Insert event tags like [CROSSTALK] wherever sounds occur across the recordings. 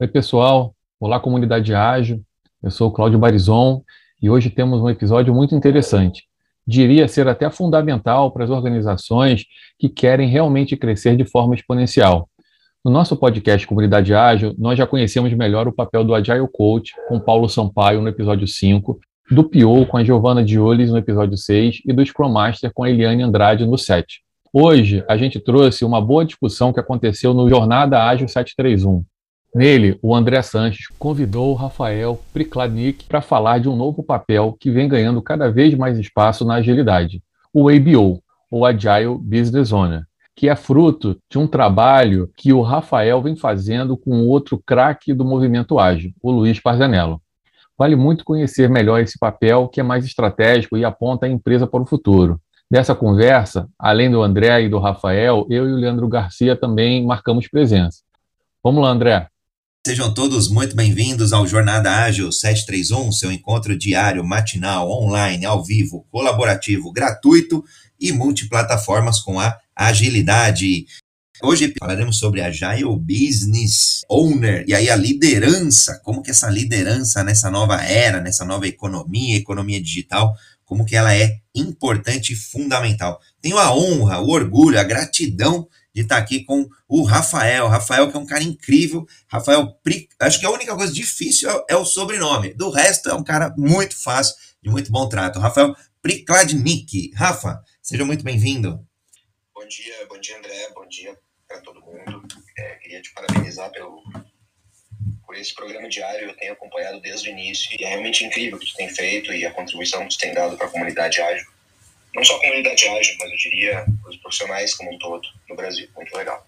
Oi, pessoal. Olá, comunidade ágil. Eu sou o Cláudio Barizon e hoje temos um episódio muito interessante. Diria ser até fundamental para as organizações que querem realmente crescer de forma exponencial. No nosso podcast Comunidade Ágil, nós já conhecemos melhor o papel do Agile Coach com Paulo Sampaio no episódio 5, do PO com a Giovanna Diolis no episódio 6 e do Scrum Master com a Eliane Andrade no 7. Hoje, a gente trouxe uma boa discussão que aconteceu no Jornada Ágil 731. Nele, o André Sanches convidou o Rafael Prikladnik para falar de um novo papel que vem ganhando cada vez mais espaço na agilidade, o ABO, ou Agile Business Owner, que é fruto de um trabalho que o Rafael vem fazendo com outro craque do movimento ágil, o Luiz Parzanello. Vale muito conhecer melhor esse papel, que é mais estratégico e aponta a empresa para o futuro. Dessa conversa, além do André e do Rafael, eu e o Leandro Garcia também marcamos presença. Vamos lá, André. Sejam todos muito bem-vindos ao Jornada Ágil 731, seu encontro diário, matinal, online, ao vivo, colaborativo, gratuito e multiplataformas com a agilidade. Hoje falaremos sobre Agile Business Owner e aí a liderança, como que essa liderança nessa nova era, nessa nova economia, economia digital, como que ela é importante e fundamental. Tenho a honra, o orgulho, a gratidão de estar aqui com o Rafael. Rafael, que é um cara incrível. Rafael, acho que a única coisa difícil é, é o sobrenome. Do resto, é um cara muito fácil, de muito bom trato. Rafael Prikladnik. Rafa, seja muito bem-vindo. Bom dia, bom dia, André. Bom dia para todo mundo. É, queria te parabenizar pelo, por esse programa diário. Eu tenho acompanhado desde o início e é realmente incrível o que tu tem feito e a contribuição que tu tem dado para a comunidade ágil não só a comunidade ágil, mas eu diria os profissionais como um todo no Brasil. Muito legal.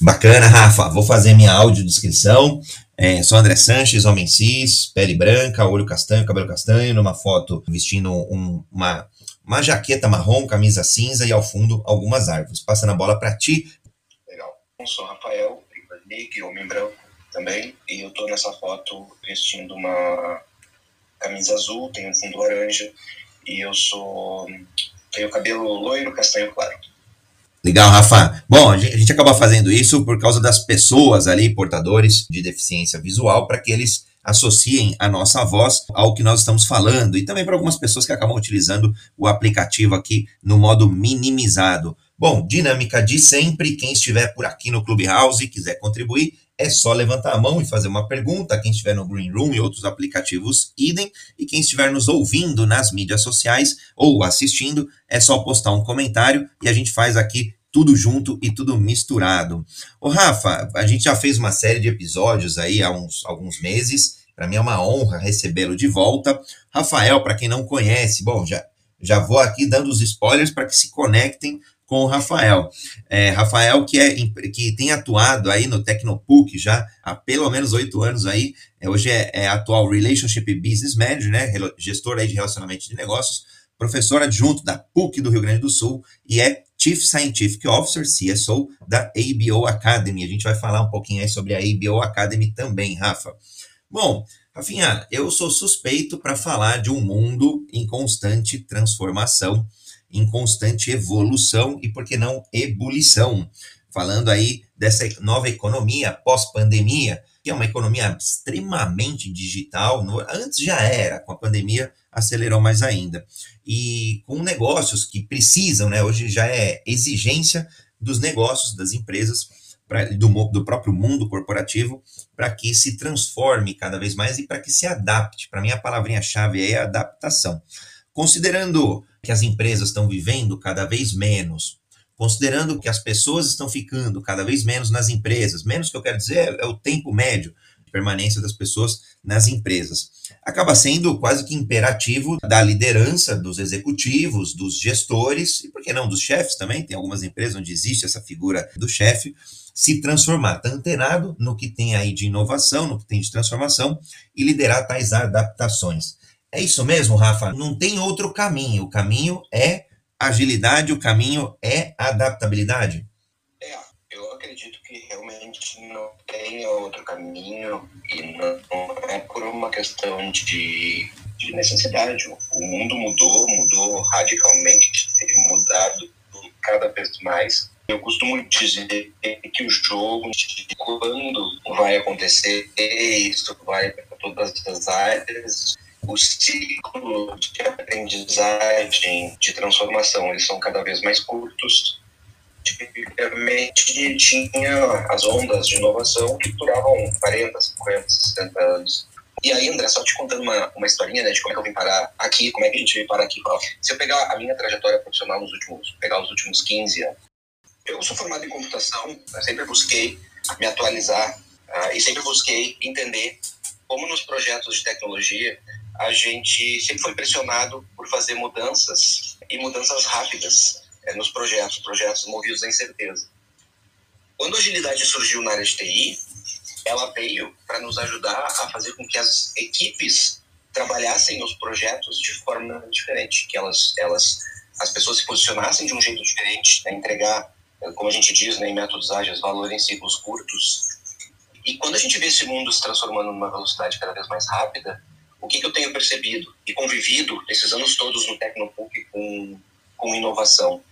Bacana, Rafa. Vou fazer minha audiodescrição. É, sou André Sanches, homem cis, pele branca, olho castanho, cabelo castanho, numa foto vestindo um, uma, uma jaqueta marrom, camisa cinza e ao fundo algumas árvores. Passando a bola para ti. Legal. Eu sou Rafael, Nick, homem branco também, e eu tô nessa foto vestindo uma camisa azul, tem um fundo laranja e eu sou. tenho cabelo loiro, castanho claro. Legal, Rafa. Bom, a gente acaba fazendo isso por causa das pessoas ali, portadores de deficiência visual, para que eles associem a nossa voz ao que nós estamos falando e também para algumas pessoas que acabam utilizando o aplicativo aqui no modo minimizado. Bom, dinâmica de sempre. Quem estiver por aqui no Clubhouse e quiser contribuir, é só levantar a mão e fazer uma pergunta. Quem estiver no Green Room e outros aplicativos, idem. E quem estiver nos ouvindo nas mídias sociais ou assistindo, é só postar um comentário e a gente faz aqui tudo junto e tudo misturado. Ô Rafa, a gente já fez uma série de episódios aí há uns, alguns meses. Para mim é uma honra recebê-lo de volta. Rafael, para quem não conhece, bom, já, já vou aqui dando os spoilers para que se conectem com o Rafael. É, Rafael, que, é, que tem atuado aí no Tecnopuc já há pelo menos oito anos aí, é, hoje é, é, atual Relationship Business Manager, né, gestor aí de relacionamento de negócios, professor adjunto da PUC do Rio Grande do Sul e é Chief Scientific Officer, CSO, da ABO Academy. A gente vai falar um pouquinho aí sobre a ABO Academy também, Rafa. Bom, Rafinha, eu sou suspeito para falar de um mundo em constante transformação em constante evolução e, por que não, ebulição. Falando aí dessa nova economia pós-pandemia, que é uma economia extremamente digital, antes já era, com a pandemia acelerou mais ainda. E com negócios que precisam, né, hoje já é exigência dos negócios, das empresas, pra, do, do próprio mundo corporativo, para que se transforme cada vez mais e para que se adapte. Para mim, a palavrinha-chave é adaptação. Considerando que as empresas estão vivendo cada vez menos, considerando que as pessoas estão ficando cada vez menos nas empresas, menos que eu quero dizer é o tempo médio de permanência das pessoas nas empresas. Acaba sendo quase que imperativo da liderança dos executivos, dos gestores e por que não dos chefes também, tem algumas empresas onde existe essa figura do chefe, se transformar, tá antenado no que tem aí de inovação, no que tem de transformação e liderar tais adaptações. É isso mesmo, Rafa? Não tem outro caminho. O caminho é agilidade, o caminho é adaptabilidade. É, eu acredito que realmente não tem outro caminho e não, é por uma questão de, de necessidade. O mundo mudou, mudou radicalmente, tem mudado cada vez mais Eu costumo dizer que o jogo, quando vai acontecer, isso vai para todas as áreas, o ciclo de aprendizagem, de transformação, eles são cada vez mais curtos. Tipicamente tinha as ondas de inovação que duravam 40, 50, 60 anos. E aí, André, só te contando uma, uma historinha, né, de como é que eu vim parar aqui, como é que a gente veio parar aqui. Se eu pegar a minha trajetória profissional nos últimos, pegar os últimos 15 anos, eu sou formado em computação, sempre busquei me atualizar uh, e sempre busquei entender como nos projetos de tecnologia a gente sempre foi pressionado por fazer mudanças e mudanças rápidas é, nos projetos, projetos movidos à incerteza. Quando a agilidade surgiu na área de TI, ela veio para nos ajudar a fazer com que as equipes trabalhassem os projetos de forma diferente, que elas, elas as pessoas se posicionassem de um jeito diferente, né, entregar, como a gente diz né, em métodos ágeis, valor em ciclos curtos. E quando a gente vê esse mundo se transformando numa velocidade cada vez mais rápida, o que, que eu tenho percebido e convivido esses anos todos no Tecnopuc com, com inovação,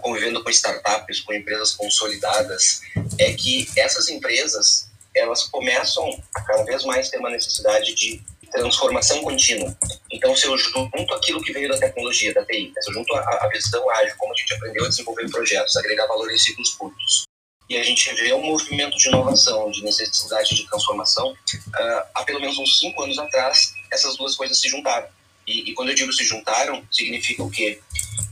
convivendo com startups, com empresas consolidadas, é que essas empresas elas começam a cada vez mais ter uma necessidade de transformação contínua. Então, se eu junto aquilo que veio da tecnologia, da TI, se eu junto a, a visão ágil, como a gente aprendeu a desenvolver projetos, agregar valor em ciclos curtos, e a gente vê um movimento de inovação, de necessidade de transformação, uh, há pelo menos uns cinco anos atrás, essas duas coisas se juntaram. E, e, quando eu digo se juntaram, significa o quê?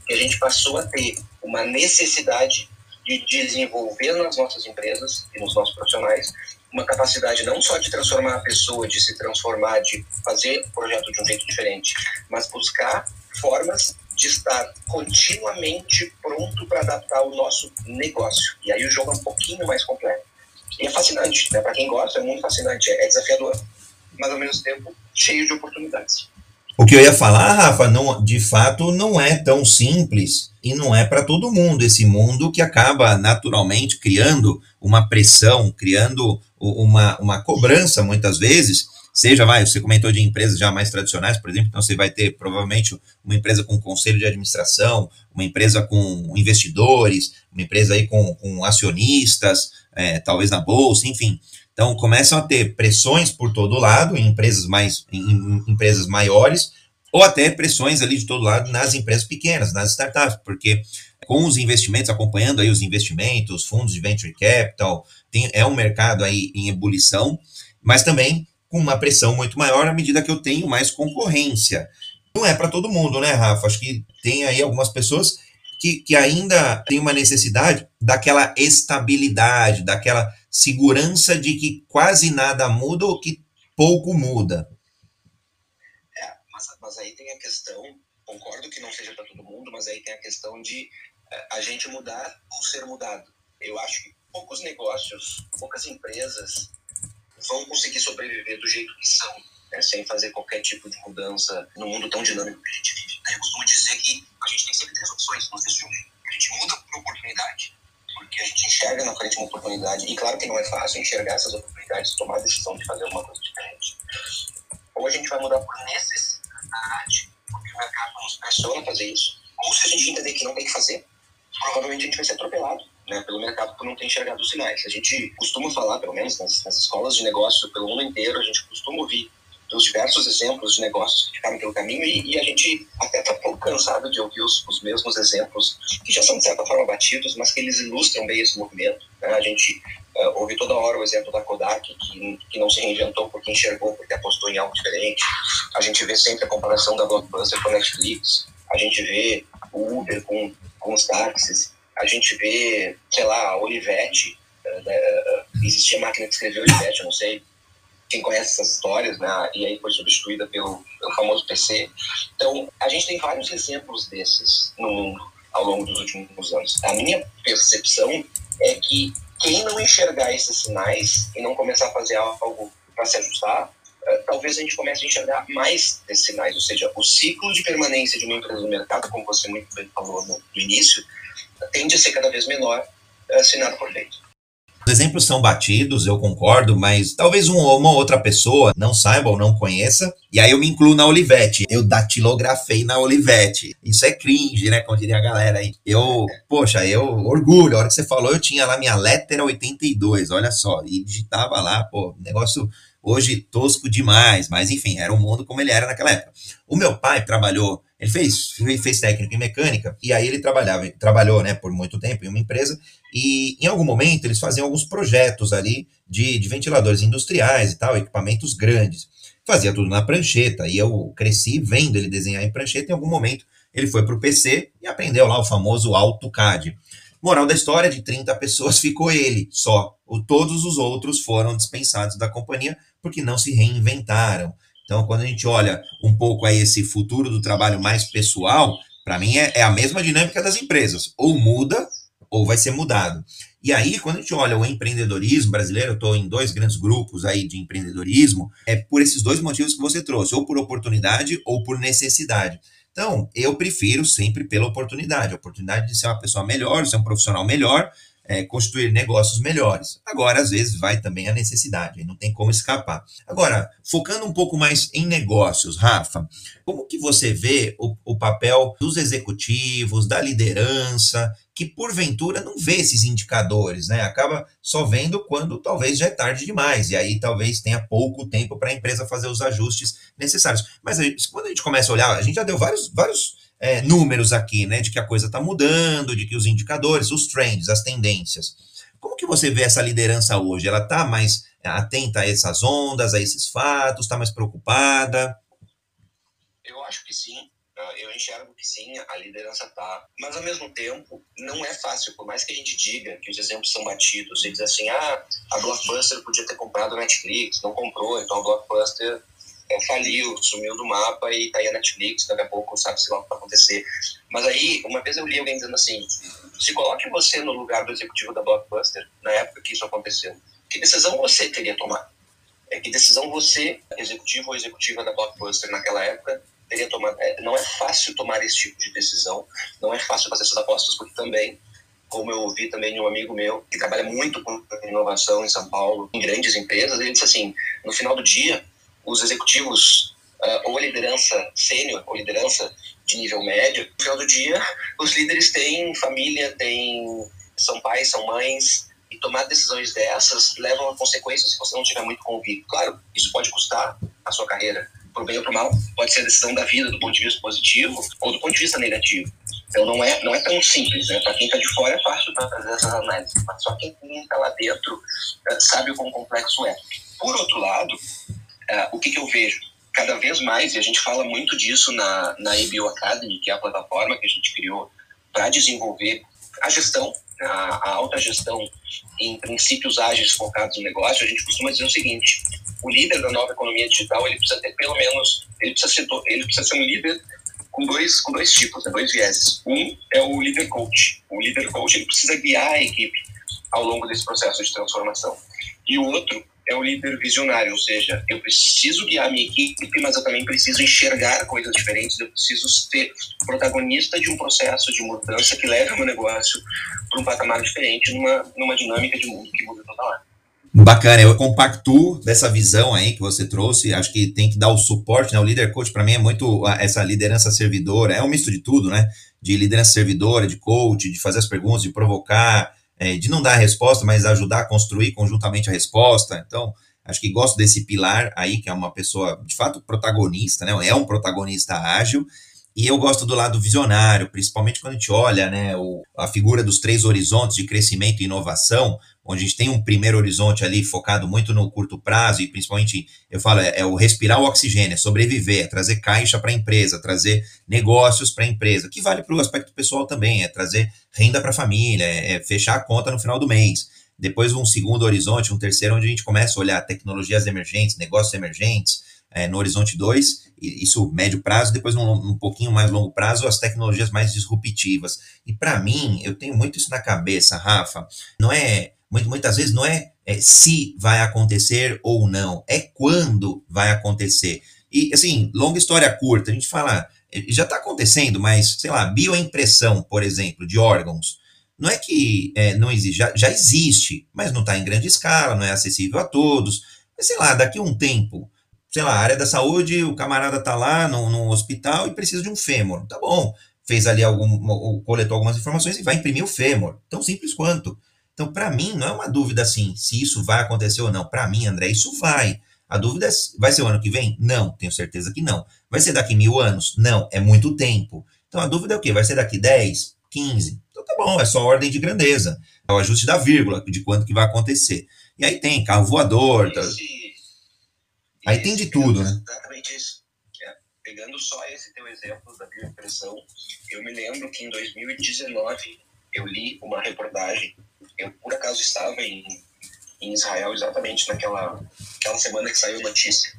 Que a gente passou a ter uma necessidade de desenvolver nas nossas empresas e nos nossos profissionais uma capacidade não só de transformar a pessoa, de se transformar, de fazer o projeto de um jeito diferente, mas buscar formas de estar continuamente pronto para adaptar o nosso negócio. E aí o jogo é um pouquinho mais complexo. E é fascinante, né? Para quem gosta, é muito fascinante, é desafiador, mas ao mesmo tempo cheio de oportunidades. O que eu ia falar, Rafa, não, de fato não é tão simples e não é para todo mundo. Esse mundo que acaba naturalmente criando uma pressão, criando uma, uma cobrança muitas vezes. Seja, vai, você comentou de empresas já mais tradicionais, por exemplo, então você vai ter provavelmente uma empresa com conselho de administração, uma empresa com investidores, uma empresa aí com, com acionistas, é, talvez na bolsa, enfim. Então começam a ter pressões por todo lado em empresas mais em, em empresas maiores ou até pressões ali de todo lado nas empresas pequenas, nas startups, porque com os investimentos acompanhando aí os investimentos, fundos de venture capital, tem, é um mercado aí em ebulição, mas também com uma pressão muito maior à medida que eu tenho mais concorrência. Não é para todo mundo, né, Rafa? Acho que tem aí algumas pessoas que, que ainda têm uma necessidade daquela estabilidade, daquela segurança de que quase nada muda ou que pouco muda. É, mas, mas aí tem a questão, concordo que não seja para todo mundo, mas aí tem a questão de é, a gente mudar ou ser mudado. Eu acho que poucos negócios, poucas empresas vão conseguir sobreviver do jeito que são, né, sem fazer qualquer tipo de mudança no mundo tão dinâmico que a gente vive. Eu costumo dizer que a gente tem sempre três opções nos filme. A gente muda por oportunidade, porque a gente enxerga na frente uma oportunidade, e claro que não é fácil enxergar essas oportunidades, tomar a decisão de fazer alguma coisa diferente. Ou a gente vai mudar por necessidade, porque o mercado nos pressiona a fazer isso. Ou se a gente entender que não tem que fazer, provavelmente a gente vai ser atropelado né, pelo mercado por não ter enxergado os sinais. A gente costuma falar, pelo menos nas, nas escolas de negócio pelo mundo inteiro, a gente costuma ouvir dos diversos exemplos de negócios que ficaram pelo caminho e, e a gente até está um pouco cansado de ouvir os, os, mesmos exemplos que já são de certa forma batidos, mas que eles ilustram bem esse movimento. Né? A gente uh, ouve toda hora o exemplo da Kodak, que, que não se reinventou porque enxergou, porque apostou em algo diferente. A gente vê sempre a comparação da Blockbuster com a Netflix. A gente vê o Uber com, com os táxis. A gente vê, sei lá, a Olivetti. Uh, uh, existia máquina de escrever Olivetti, eu não sei quem conhece essas histórias, né? E aí foi substituída pelo, pelo famoso PC. Então, a gente tem vários exemplos desses no mundo ao longo dos últimos anos. A minha percepção é que quem não enxergar esses sinais e não começar a fazer algo para se ajustar, eh, talvez a gente comece a enxergar mais desses sinais, ou seja, o ciclo de permanência de uma empresa no mercado, como você muito bem falou no, início, tende a ser cada vez menor se nada for feito. Os exemplos são batidos, eu concordo, mas talvez uma outra pessoa não saiba ou não conheça, e aí eu me incluo na Olivetti. Eu datilografei na Olivetti. Isso é cringe, né? Como diria a galera aí. Eu, poxa, eu orgulho. A hora que você falou, eu tinha lá minha letra 82, olha só, e digitava lá, pô, negócio hoje tosco demais, mas enfim, era um mundo como ele era naquela época. O meu pai trabalhou ele fez, fez técnico em mecânica e aí ele trabalhava, trabalhou né, por muito tempo em uma empresa e em algum momento eles faziam alguns projetos ali de, de ventiladores industriais e tal, equipamentos grandes. Fazia tudo na prancheta e eu cresci vendo ele desenhar em prancheta. Em algum momento ele foi para o PC e aprendeu lá o famoso AutoCAD. Moral da história, de 30 pessoas ficou ele só. O, todos os outros foram dispensados da companhia porque não se reinventaram. Então, quando a gente olha um pouco a esse futuro do trabalho mais pessoal, para mim é, é, a mesma dinâmica das empresas. Ou muda, ou vai ser mudado. E aí, quando a gente olha o empreendedorismo brasileiro, eu estou em dois grandes grupos aí de empreendedorismo, é por esses dois motivos que você trouxe, ou por oportunidade ou por necessidade. Então, eu prefiro sempre pela oportunidade, a oportunidade de ser uma pessoa melhor, ser um profissional melhor, é, construir negócios melhores. Agora, às vezes, vai também a necessidade, não tem como escapar. Agora, focando um pouco mais em negócios, Rafa, como que você vê o, o papel dos executivos, da liderança, que porventura não vê esses indicadores, né? Acaba só vendo quando talvez já é tarde demais, e aí talvez tenha pouco tempo para a empresa fazer os ajustes necessários. Mas quando a gente começa a olhar, a gente já deu vários, vários é, números aqui, né, de que a coisa está mudando, de que os indicadores, os trends, as tendências. Como que você vê essa liderança hoje? Ela está mais atenta a essas ondas, a esses fatos, está mais preocupada? Eu acho que sim. Enxergo que sim, a liderança está. Mas, ao mesmo tempo, não é fácil. Por mais que a gente diga que os exemplos são batidos, e diz assim, ah, a Blockbuster podia ter comprado a Netflix, não comprou, então a Blockbuster é, faliu, sumiu do mapa e tá aí a Netflix, daqui a pouco sabe-se lá o vai acontecer. Mas aí, uma vez eu li alguém dizendo assim, se coloque você no lugar do executivo da Blockbuster, na época que isso aconteceu. Que decisão você teria tomado? É, que decisão você, executivo ou executiva da Blockbuster naquela época, teria tomado? É, não é fácil tomar esse tipo de decisão, não é fácil fazer essas apostas, porque também como eu ouvi também de um amigo meu que trabalha muito com inovação em São Paulo, em grandes empresas, ele disse assim, no final do dia, os executivos uh, ou a liderança sênior ou liderança de nível médio, no final do dia, os líderes têm família, têm, são pais, são mães, e tomar decisões dessas levam a consequências se você não tiver muito convicto. Claro, isso pode custar a sua carreira, por bem ou por mal, pode ser a decisão da vida do ponto de vista positivo ou do ponto de vista negativo. Então não é, não é tão simples, né? Para quem está de fora é fácil para fazer essas análises, mas só quem está lá dentro uh, sabe o quão complexo é. Por outro lado, uh, o que, que eu vejo? Cada vez mais, e a gente fala muito disso na, na ABO Academy, que é a plataforma que a gente criou para desenvolver a gestão, a, a alta gestão em princípios ágeis focados no negócio, a gente costuma dizer o seguinte: o líder da nova economia digital ele precisa ter pelo menos, ele precisa ser, ele precisa ser um líder com dois, com dois tipos, né, dois vieses. Um é o líder coach. O líder coach ele precisa guiar a equipe ao longo desse processo de transformação. E o outro é o líder visionário, ou seja, eu preciso guiar a minha equipe, mas eu também preciso enxergar coisas diferentes, eu preciso ser protagonista de um processo de mudança que leve o meu negócio para um patamar diferente, numa, numa dinâmica de mundo que muda toda hora. Bacana, eu compactuo dessa visão aí que você trouxe, acho que tem que dar o suporte, né? O líder coach para mim é muito essa liderança servidora, é um misto de tudo, né? De liderança servidora, de coach, de fazer as perguntas, de provocar, é, de não dar a resposta, mas ajudar a construir conjuntamente a resposta. Então, acho que gosto desse pilar aí, que é uma pessoa, de fato, protagonista, né? É um protagonista ágil. E eu gosto do lado visionário, principalmente quando a gente olha né, o, a figura dos três horizontes de crescimento e inovação, onde a gente tem um primeiro horizonte ali focado muito no curto prazo, e principalmente, eu falo, é, é o respirar o oxigênio, é sobreviver, é trazer caixa para a empresa, trazer negócios para a empresa, que vale para o aspecto pessoal também, é trazer renda para a família, é, é fechar a conta no final do mês. Depois um segundo horizonte, um terceiro, onde a gente começa a olhar tecnologias emergentes, negócios emergentes, é, no horizonte 2, isso médio prazo, depois um, um pouquinho mais longo prazo, as tecnologias mais disruptivas. E para mim, eu tenho muito isso na cabeça, Rafa, não é muitas vezes não é, é se vai acontecer ou não, é quando vai acontecer. E, assim, longa história curta, a gente fala, já está acontecendo, mas, sei lá, bioimpressão, por exemplo, de órgãos. não é que é, não existe, já, já existe, mas não está em grande escala, não é acessível a todos. Mas sei lá, daqui a um tempo, sei lá, área da saúde, o camarada está lá no, no hospital e precisa de um fêmur. Tá bom, fez ali algum, coletou algumas informações e vai imprimir o fêmur. Tão simples quanto. Então, para mim, não é uma dúvida assim, se isso vai acontecer ou não. Para mim, André, isso vai. A dúvida é, vai ser o ano que vem? Não, tenho certeza que não. Vai ser daqui mil anos? Não, é muito tempo. Então, a dúvida é o quê? Vai ser daqui 10, 15? Então, tá bom, é só ordem de grandeza. É o ajuste da vírgula, de quanto que vai acontecer. E aí tem carro voador. Tá... aí tem de tudo, né? Exatamente isso. É, pegando só esse teu exemplo da bioimpressão, eu me lembro que em 2019 eu li uma reportagem eu, por acaso, estava em, em Israel exatamente naquela aquela semana que saiu a notícia.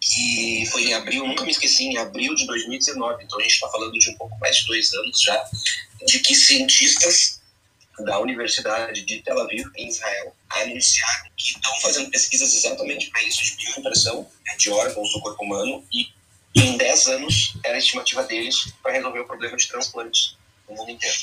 Que foi em abril, nunca me esqueci, em abril de 2019. Então a gente está falando de um pouco mais de dois anos já, de que cientistas da Universidade de Tel Aviv, em Israel, anunciaram que estão fazendo pesquisas exatamente para isso, de bioimpressão né, de órgãos do corpo humano, e em 10 anos era a estimativa deles para resolver o problema de transplantes no mundo inteiro.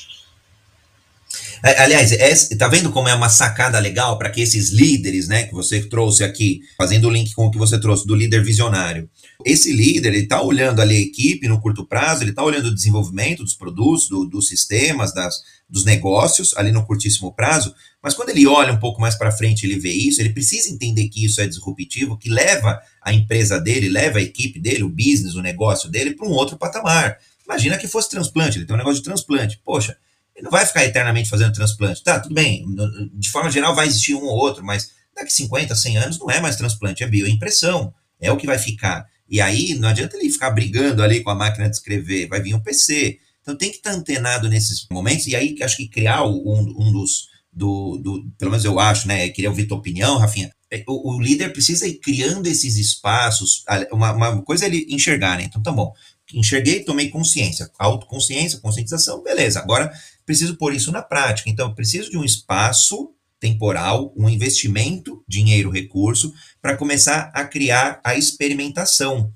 É, aliás, é, tá vendo como é uma sacada legal para que esses líderes, né, que você trouxe aqui, fazendo o link com o que você trouxe do líder visionário. Esse líder, ele tá olhando ali a equipe no curto prazo, ele tá olhando o desenvolvimento dos produtos, do, dos sistemas, das, dos negócios ali no curtíssimo prazo, mas quando ele olha um pouco mais para frente, ele vê isso, ele precisa entender que isso é disruptivo, que leva a empresa dele, leva a equipe dele, o business, o negócio dele para um outro patamar. Imagina que fosse transplante, ele tem um negócio de transplante. Poxa, ele não vai ficar eternamente fazendo transplante. Tá, tudo bem, de forma geral vai existir um ou outro, mas daqui 50, 100 anos não é mais transplante, é bioimpressão. É o que vai ficar. E aí não adianta ele ficar brigando ali com a máquina de escrever, vai vir um PC. Então tem que estar antenado nesses momentos, e aí acho que criar um, um dos. Do, do, pelo menos eu acho, né? Queria ouvir tua opinião, Rafinha. É, o, o líder precisa ir criando esses espaços. Uma, uma coisa é ele enxergar, né? Então tá bom. Enxerguei, tomei consciência. Autoconsciência, conscientização, beleza. Agora preciso pôr isso na prática. Então, preciso de um espaço temporal, um investimento, dinheiro, recurso, para começar a criar a experimentação.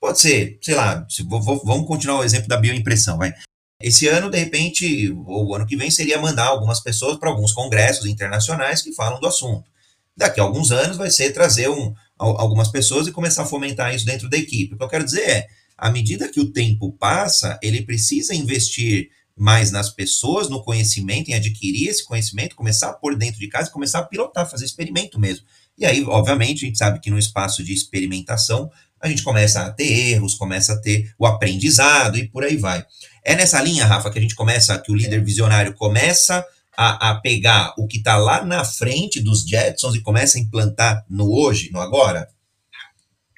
Pode ser, sei lá, se, vou, vamos continuar o exemplo da bioimpressão, vai. Esse ano, de repente, ou o ano que vem, seria mandar algumas pessoas para alguns congressos internacionais que falam do assunto. Daqui a alguns anos vai ser trazer um, algumas pessoas e começar a fomentar isso dentro da equipe. O que eu quero dizer é, à medida que o tempo passa, ele precisa investir mais nas pessoas, no conhecimento, em adquirir esse conhecimento, começar a pôr dentro de casa, começar a pilotar, fazer experimento mesmo. E aí, obviamente, a gente sabe que no espaço de experimentação, a gente começa a ter erros, começa a ter o aprendizado e por aí vai. É nessa linha, Rafa, que a gente começa, que o líder visionário começa a, a pegar o que está lá na frente dos Jetsons e começa a implantar no hoje, no agora?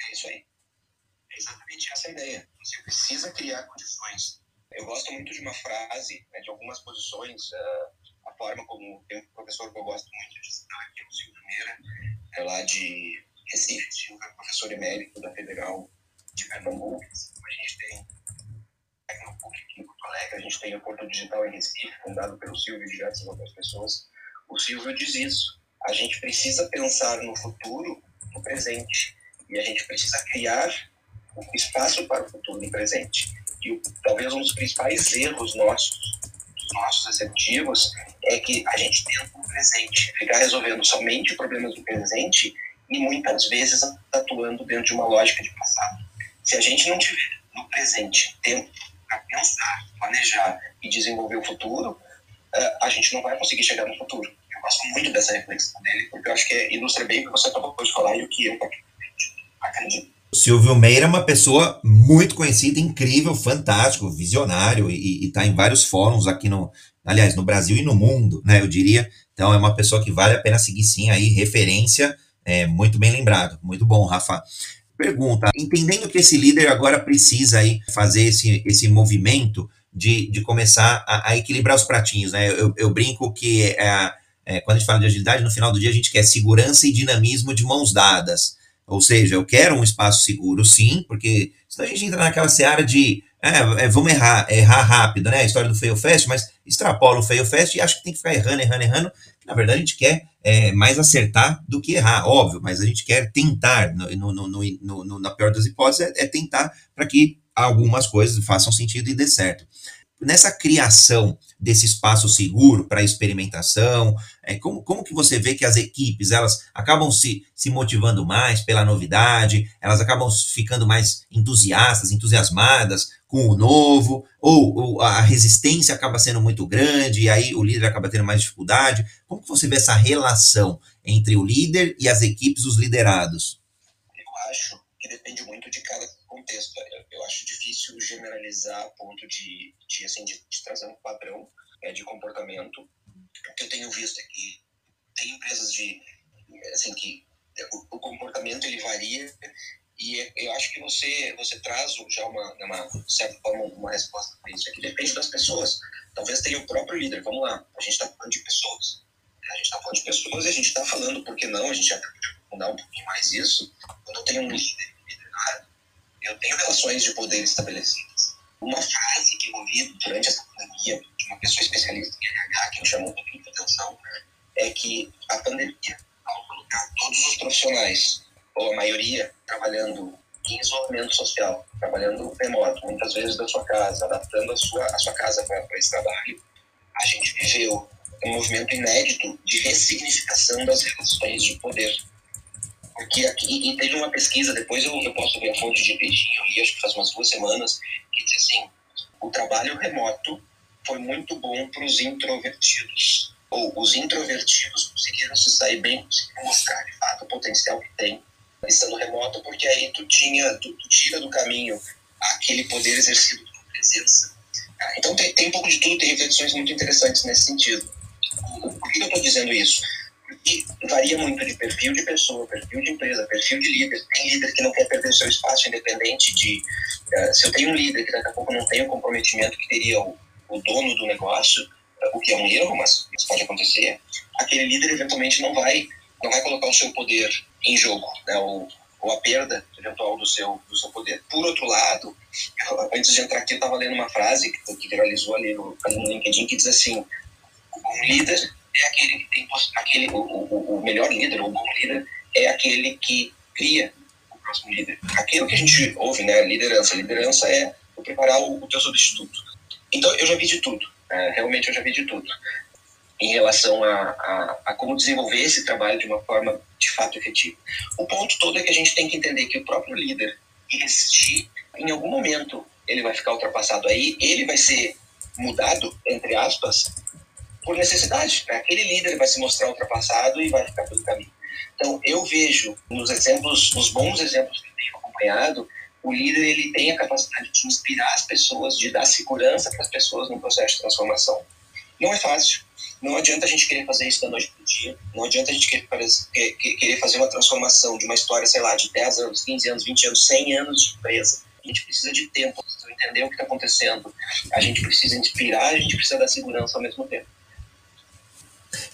É isso aí. É exatamente essa a ideia. Você precisa criar eu gosto muito de uma frase, né, de algumas posições, uh, a forma como tem um professor que eu gosto muito de citar aqui, o Silvio Meira, é lá de Recife, Silvio é professor emérito da Federal de Pernambuco. A gente tem Tecnopuc aqui em Porto Alegre, a gente tem o Porto Digital em Recife, fundado pelo Silvio e diversas outras pessoas. O Silvio diz isso. A gente precisa pensar no futuro, no presente, e a gente precisa criar espaço para o futuro e presente. E talvez um dos principais erros nossos, dos nossos executivos, é que a gente tenta no presente ficar resolvendo somente problemas do presente e muitas vezes atuando dentro de uma lógica de passado. Se a gente não tiver no presente tempo para pensar, planejar e desenvolver o futuro, eh, a gente não vai conseguir chegar no futuro. Eu gosto muito dessa reflexão dele, porque eu acho que ilustra bem o que você acabou de falar e o que eu acredito. Silvio Meira é uma pessoa muito conhecida, incrível, fantástico, visionário e está em vários fóruns aqui no, aliás, no Brasil e no mundo, né? Eu diria. Então é uma pessoa que vale a pena seguir sim aí, referência, é, muito bem lembrado. Muito bom, Rafa. Pergunta, entendendo que esse líder agora precisa aí fazer esse, esse movimento de, de começar a, a equilibrar os pratinhos, né? Eu, eu brinco que é, é, quando a gente fala de agilidade, no final do dia a gente quer segurança e dinamismo de mãos dadas. Ou seja, eu quero um espaço seguro, sim, porque senão a gente entra naquela seara de é, é, vamos errar, errar rápido, né? A história do fail fast, mas extrapola o fail fast e acho que tem que ficar errando, errando, errando. Na verdade, a gente quer é, mais acertar do que errar, óbvio, mas a gente quer tentar, no, no, no, na pior das hipóteses, é, é tentar para que algumas coisas façam sentido e dê certo. nessa criação desse espaço seguro para experimentação? É, como, como que você vê que as equipes elas acabam se, se motivando mais pela novidade, elas acabam ficando mais entusiastas, entusiasmadas com o novo, ou, ou a resistência acaba sendo muito grande e aí o líder acaba tendo mais dificuldade? Como que você vê essa relação entre o líder e as equipes, os liderados? Eu acho que depende muito de cada contexto. Eu acho difícil generalizar a ponto de, de, assim, de, de trazer um padrão é, de comportamento. O que eu tenho visto é que tem empresas de, assim, que o, o comportamento ele varia e eu acho que você você traz já uma, uma certa forma uma resposta para isso. É que depende das pessoas. Talvez tenha o próprio líder. Vamos lá, a gente está falando de pessoas. A gente está falando de pessoas e a gente está falando, por que não? A gente já pode mudar um pouquinho mais isso. Quando eu tenho um líder eu tenho relações de poder estabelecidas. Uma frase ouvi durante essa pandemia de uma pessoa especialista em RH que me chamou um pouquinho de atenção é que a pandemia, ao colocar todos os profissionais, ou a maioria, trabalhando em isolamento social, trabalhando remoto, muitas vezes da sua casa, adaptando a sua, a sua casa para esse trabalho, a gente viveu um movimento inédito de ressignificação das relações de poder. Porque aqui, e teve uma pesquisa, depois eu, eu posso ver a fonte de peitinho, eu li acho que faz umas duas semanas, que diz assim, o trabalho remoto foi muito bom para os introvertidos. Ou os introvertidos conseguiram se sair bem, conseguiram mostrar de fato o potencial que tem estando remoto, porque aí tu tinha, tu, tu tira do caminho aquele poder exercido por presença. Ah, então tem, tem um pouco de tudo, tem reflexões muito interessantes nesse sentido. Por que eu estou dizendo isso? E varia muito de perfil de pessoa, perfil de empresa, perfil de líder. Tem líder que não quer perder seu espaço independente de. Uh, se eu tenho um líder que daqui a pouco não tem o comprometimento que teria o, o dono do negócio, uh, o que é um erro, mas isso pode acontecer, aquele líder eventualmente não vai, não vai colocar o seu poder em jogo, né? ou, ou a perda eventual do seu, do seu poder. Por outro lado, eu, [LAUGHS] antes de entrar aqui, eu estava lendo uma frase que, que viralizou ali no, ali no LinkedIn que diz assim: um líder é aquele que tem aquele o, o, o melhor líder, o bom líder é aquele que cria o próximo líder. Aquilo que a gente ouve, né, liderança, liderança é preparar o, o teu substituto. Então eu já vi de tudo, é, realmente eu já vi de tudo em relação a, a, a, como desenvolver esse trabalho de uma forma de fato efetiva. O ponto todo é que a gente tem que entender que o próprio líder existir, em algum momento ele vai ficar ultrapassado aí, ele vai ser mudado, entre aspas, por necessidade. Né? Aquele líder vai se mostrar ultrapassado e vai ficar pelo caminho. Então, eu vejo nos exemplos, nos bons exemplos que tenho acompanhado, o líder ele tem a capacidade de inspirar as pessoas, de dar segurança para as pessoas no processo de transformação. Não é fácil. Não adianta a gente querer fazer isso da noite para o dia. Não adianta a gente querer fazer uma transformação de uma história, sei lá, de 10 anos, 15 anos, 20 anos, 100 anos de empresa. A gente precisa de tempo, precisa entender o que está acontecendo. A gente precisa inspirar, a gente precisa dar segurança ao mesmo tempo.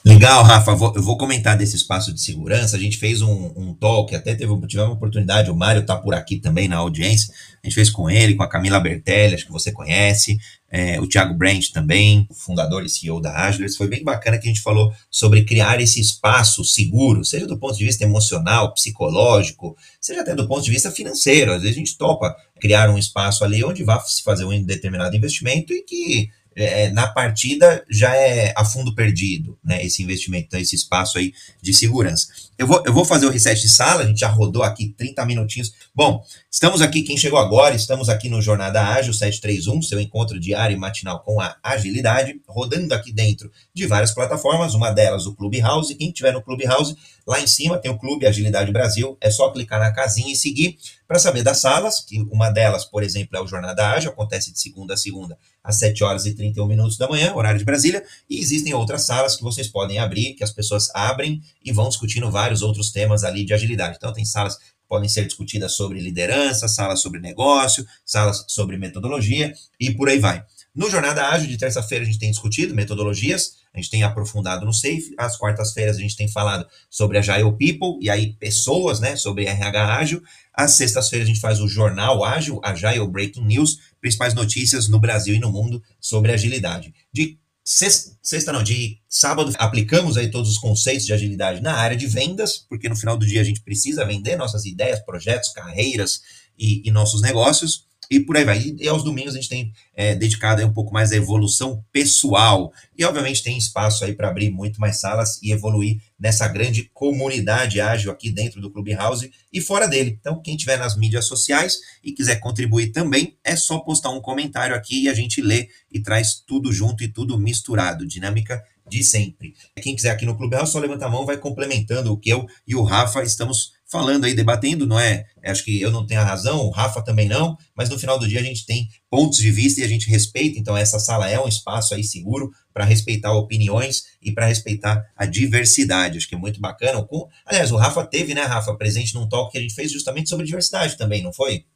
Legal, Rafa. Vou, eu vou comentar desse espaço de segurança. A gente fez um, um talk, até teve, tivemos uma oportunidade. O Mário está por aqui também na audiência. A gente fez com ele, com a Camila Bertelli, acho que você conhece, é, o Thiago Brandt também, fundador e CEO da Agilers. Foi bem bacana que a gente falou sobre criar esse espaço seguro, seja do ponto de vista emocional, psicológico, seja até do ponto de vista financeiro. Às vezes a gente topa criar um espaço ali onde vá se fazer um determinado investimento e que é, na partida já é a fundo perdido, né? Esse investimento, então, esse espaço aí de segurança. Eu vou, eu vou fazer o reset de sala, a gente já rodou aqui 30 minutinhos. Bom, estamos aqui, quem chegou agora, estamos aqui no Jornada Ágil 731, seu encontro diário e matinal com a agilidade, rodando aqui dentro de várias plataformas, uma delas o Clubhouse. Quem estiver no Clubhouse, lá em cima tem o Clube Agilidade Brasil, é só clicar na casinha e seguir para saber das salas, que uma delas, por exemplo, é o Jornada Ágil, acontece de segunda a segunda às 7 horas e 31 minutos da manhã, horário de Brasília, e existem outras salas que vocês podem abrir, que as pessoas abrem e vão discutindo vários outros temas ali de agilidade. Então, tem salas que podem ser discutidas sobre liderança, salas sobre negócio, salas sobre metodologia e por aí vai. No Jornada Ágil de terça-feira a gente tem discutido metodologias, a gente tem aprofundado no SAFE, às quartas-feiras a gente tem falado sobre Agile People, e aí pessoas, né, sobre RH Ágil, às sextas-feiras a gente faz o Jornal Ágil, Agile Breaking News, principais notícias no Brasil e no mundo sobre agilidade. De sexta, sexta não, de sábado aplicamos aí todos os conceitos de agilidade na área de vendas, porque no final do dia a gente precisa vender nossas ideias, projetos, carreiras e, e nossos negócios. E por aí vai. E, aos domingos a gente tem é, dedicado um pouco mais à evolução pessoal. E obviamente tem espaço aí para abrir muito mais salas e evoluir nessa grande comunidade ágil aqui dentro do Clubhouse e fora dele. Então, quem tiver nas mídias sociais e quiser contribuir também, é só postar um comentário aqui e a gente lê e traz tudo junto e tudo misturado. Dinâmica de sempre. Quem quiser aqui no Clubhouse, só levanta a mão, vai complementando o que eu e o Rafa estamos falando aí, debatendo, não é? Acho que eu não tenho a razão, o Rafa também não, mas no final do dia a gente tem pontos de vista e a gente respeita, então essa sala é um espaço aí seguro para respeitar opiniões e para respeitar a diversidade. Acho que é muito bacana. Aliás, o Rafa teve, né, Rafa, presente num talk que a gente fez justamente sobre diversidade também, não foi?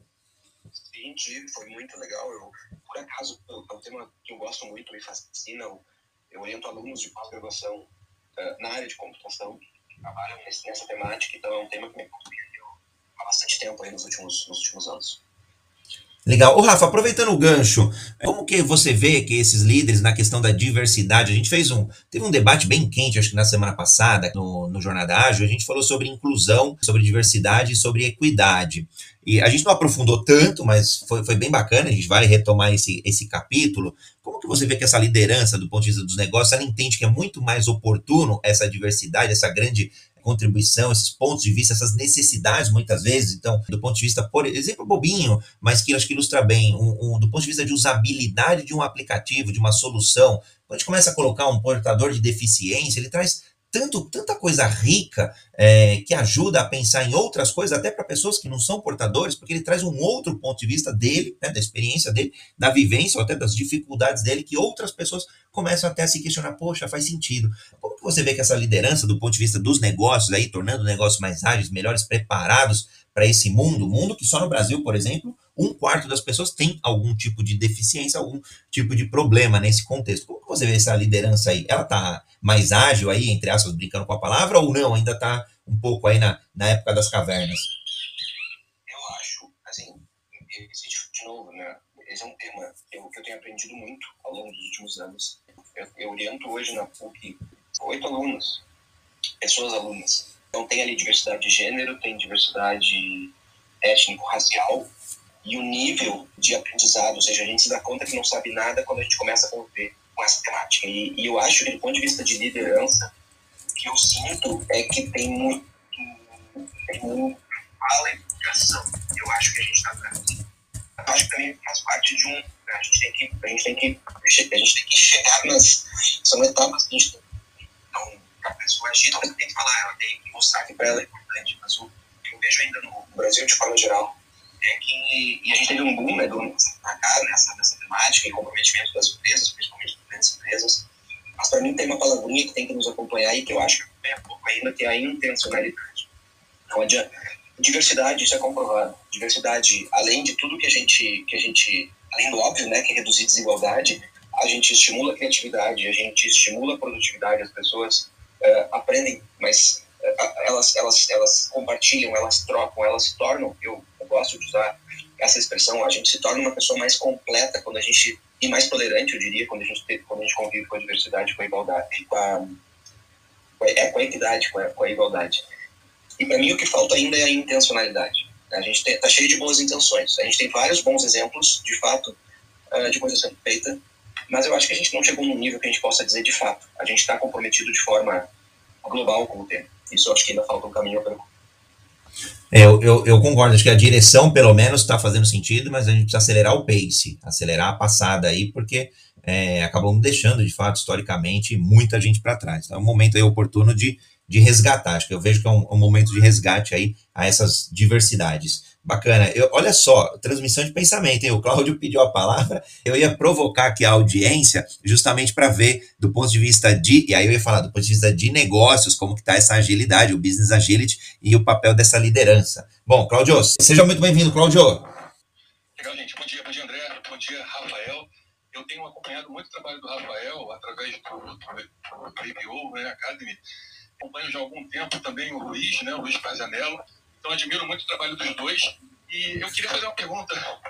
Sim, tive, foi muito legal. Eu, por acaso, é um tema que eu gosto muito, me fascina. Eu, oriento alunos de pós-graduação uh, na área de computação trabalham nessa temática, então é um tema que me compreendeu há bastante tempo aí nos últimos, nos últimos anos. Legal. O Rafa, aproveitando o gancho, como que você vê que esses líderes na questão da diversidade, a gente fez um, teve um debate bem quente, acho que na semana passada, no, no Jornada Ágil, a gente falou sobre inclusão, sobre diversidade e sobre equidade. E a gente não aprofundou tanto, mas foi, foi bem bacana, a gente vai retomar esse, esse capítulo. Como que você vê que essa liderança, do ponto de vista dos negócios, ela entende que é muito mais oportuno essa diversidade, essa grande contribuição, esses pontos de vista, essas necessidades, muitas vezes, então, do ponto de vista, por exemplo, bobinho, mas que acho que ilustra bem, um, um, do ponto de vista de usabilidade de um aplicativo, de uma solução, quando a gente começa a colocar um portador de deficiência, ele traz tanto, tanta coisa rica é, que ajuda a pensar em outras coisas, até para pessoas que não são portadores, porque ele traz um outro ponto de vista dele, né, da experiência dele, da vivência, ou até das dificuldades dele, que outras pessoas começam até a se questionar, poxa, faz sentido. Como que você vê que essa liderança, do ponto de vista dos negócios, aí, tornando negócios mais ágeis, melhores preparados para esse mundo, mundo que só no Brasil, por exemplo, um quarto das pessoas tem algum tipo de deficiência, algum tipo de problema nesse contexto. Como você vê essa liderança aí? Ela está mais ágil aí, entre aspas, brincando com a palavra, ou não? Ainda está um pouco aí na, na época das cavernas? Eu acho, assim, de novo, né? Esse é um tema que eu, que eu tenho aprendido muito ao longo dos últimos anos. Eu, eu oriento hoje na PUC oito alunos, pessoas alunas. Então tem ali diversidade de gênero, tem diversidade étnico-racial, e o nível de aprendizado, ou seja, a gente se dá conta que não sabe nada quando a gente começa a conviver com essa temática. E, e eu acho que, do ponto de vista de liderança, o que eu sinto é que tem muito, tem muito fala e educação. Eu acho que a gente está atrás. Eu acho que também faz parte de um. A gente tem que, a gente tem que, a gente tem que chegar nas. São etapas que a gente tem. Então, a pessoa agir, ela tem que falar, ela tem que mostrar que para ela é importante. Mas o que eu vejo ainda no Brasil, de forma geral, é que, e a gente teve um boom né, do ano passado nessa, nessa temática e comprometimento das empresas, principalmente das grandes empresas. Mas para mim tem uma palavrinha que tem que nos acompanhar e que eu acho que é pouco ainda, que é a intencionalidade. Não adianta. Diversidade, isso é comprovado. Diversidade, além de tudo que a gente, que a gente além do óbvio, né, que é reduzir desigualdade, a gente estimula a criatividade, a gente estimula a produtividade, as pessoas uh, aprendem, mas uh, elas, elas, elas compartilham, elas trocam, elas se tornam, eu gosto de usar essa expressão, a gente se torna uma pessoa mais completa quando a gente e mais tolerante, eu diria, quando a gente quando a gente convive com a diversidade, com a igualdade, com a, é, com a equidade, com a, com a igualdade. E para mim o que falta ainda é a intencionalidade. A gente está cheio de boas intenções. A gente tem vários bons exemplos, de fato, uh, de coisa sendo feita, mas eu acho que a gente não chegou num nível que a gente possa dizer de fato. A gente está comprometido de forma global com o tema. Isso eu acho que ainda falta um caminho. É, eu, eu, eu, concordo, acho que a direção, pelo menos, está fazendo sentido, mas a gente precisa acelerar o pace, acelerar a passada aí, porque é, acabamos deixando, de fato, historicamente, muita gente para trás. Então, é um momento aí oportuno de, de resgatar. Acho que eu vejo que é um, um momento de resgate aí a essas diversidades. Bacana. Eu, olha só, transmissão de pensamento, hein? O Cláudio pediu a palavra, eu ia provocar aqui a audiência justamente para ver do ponto de vista de, e aí eu ia falar do ponto de vista de negócios, como que está essa agilidade, o business agility e o papel dessa liderança. Bom, Cláudio, seja muito bem-vindo, Cláudio. Legal, gente. Bom dia, bom dia, André. Bom dia, Rafael. Eu tenho acompanhado muito o trabalho do Rafael através do, do, né, Academy. Acompanho já há algum tempo também o Luiz, né, o Luiz Pazianello então, admiro muito o trabalho dos dois. E eu queria fazer uma pergunta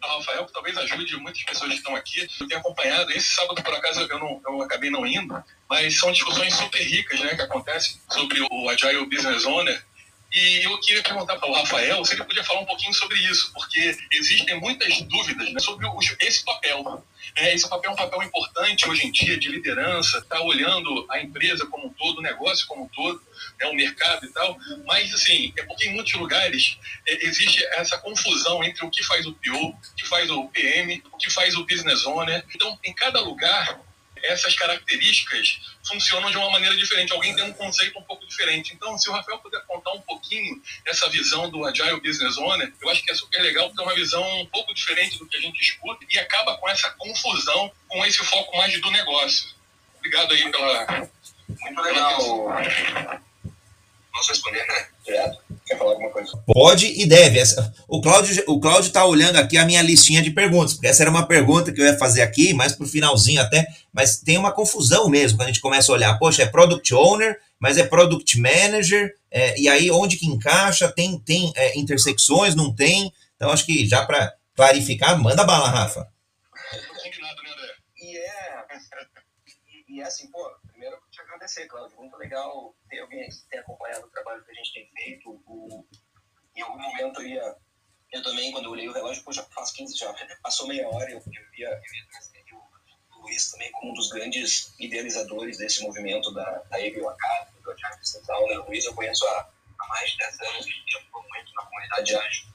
ao Rafael, que talvez ajude muitas pessoas que estão aqui. Eu tenho acompanhado, esse sábado, por acaso, eu, não, eu acabei não indo, mas são discussões super ricas né, que acontecem sobre o Agile Business Owner. E eu queria perguntar para o Rafael se ele podia falar um pouquinho sobre isso, porque existem muitas dúvidas né, sobre esse papel. É, esse papel é um papel importante hoje em dia de liderança, está olhando a empresa como um todo, o negócio como um todo, é o mercado e tal. Mas, assim, é porque em muitos lugares é, existe essa confusão entre o que faz o PO, o que faz o PM, o que faz o business owner. Então, em cada lugar, essas características funcionam de uma maneira diferente. Alguém tem um conceito um pouco diferente. Então, se o Rafael puder contar um pouquinho essa visão do Agile Business Owner, eu acho que é super legal, porque é uma visão um pouco diferente do que a gente escuta e acaba com essa confusão, com esse foco mais do negócio. Obrigado aí pela. Muito legal. Posso responder, né? Direto. Quer falar alguma coisa? Pode e deve. O Cláudio o Cláudio está olhando aqui a minha listinha de perguntas, porque essa era uma pergunta que eu ia fazer aqui, mais para o finalzinho até, mas tem uma confusão mesmo quando a gente começa a olhar. Poxa, é Product Owner, mas é Product Manager, é, e aí onde que encaixa? Tem, tem é, intersecções, não tem? Então acho que já para clarificar, manda bala, Rafa. Né? E é, [LAUGHS] e é assim, pô, agradecer, Cláudio. Muito legal ter alguém que tem acompanhado o trabalho que a gente tem feito. O, em algum momento eu ia. Eu também, quando eu olhei o relógio, pô, já faz 15, já passou meia hora, eu, eu ia, trazer o, Luiz também como um dos grandes idealizadores desse movimento da, da Evil Academy, do Agile Central. Né? O Luiz eu conheço há, há mais de 10 anos, gente atuou muito na comunidade ágil.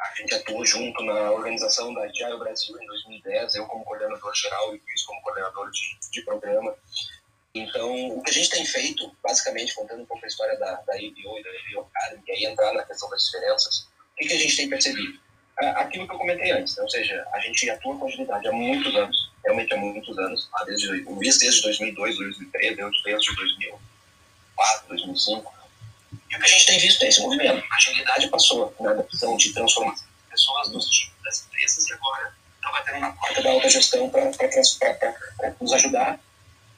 A gente atuou junto na organização da Agile Brasil em 2010, eu como coordenador geral e o Luiz como coordenador de, de programa. Então, o que a gente tem feito, basicamente, contando um pouco a história da, da e da IBO Academy, e aí entrar na questão das diferenças, o que, que a gente tem percebido? Aquilo que eu comentei antes, né? ou seja, a gente atua com agilidade há muitos anos, realmente há muitos anos, desde, o desde 2002, 2013, eu desde 2004, 2005. E o que a gente tem visto é esse movimento. A agilidade passou na adaptação de transformação pessoas nos times das empresas e agora está batendo na porta da alta gestão para nos ajudar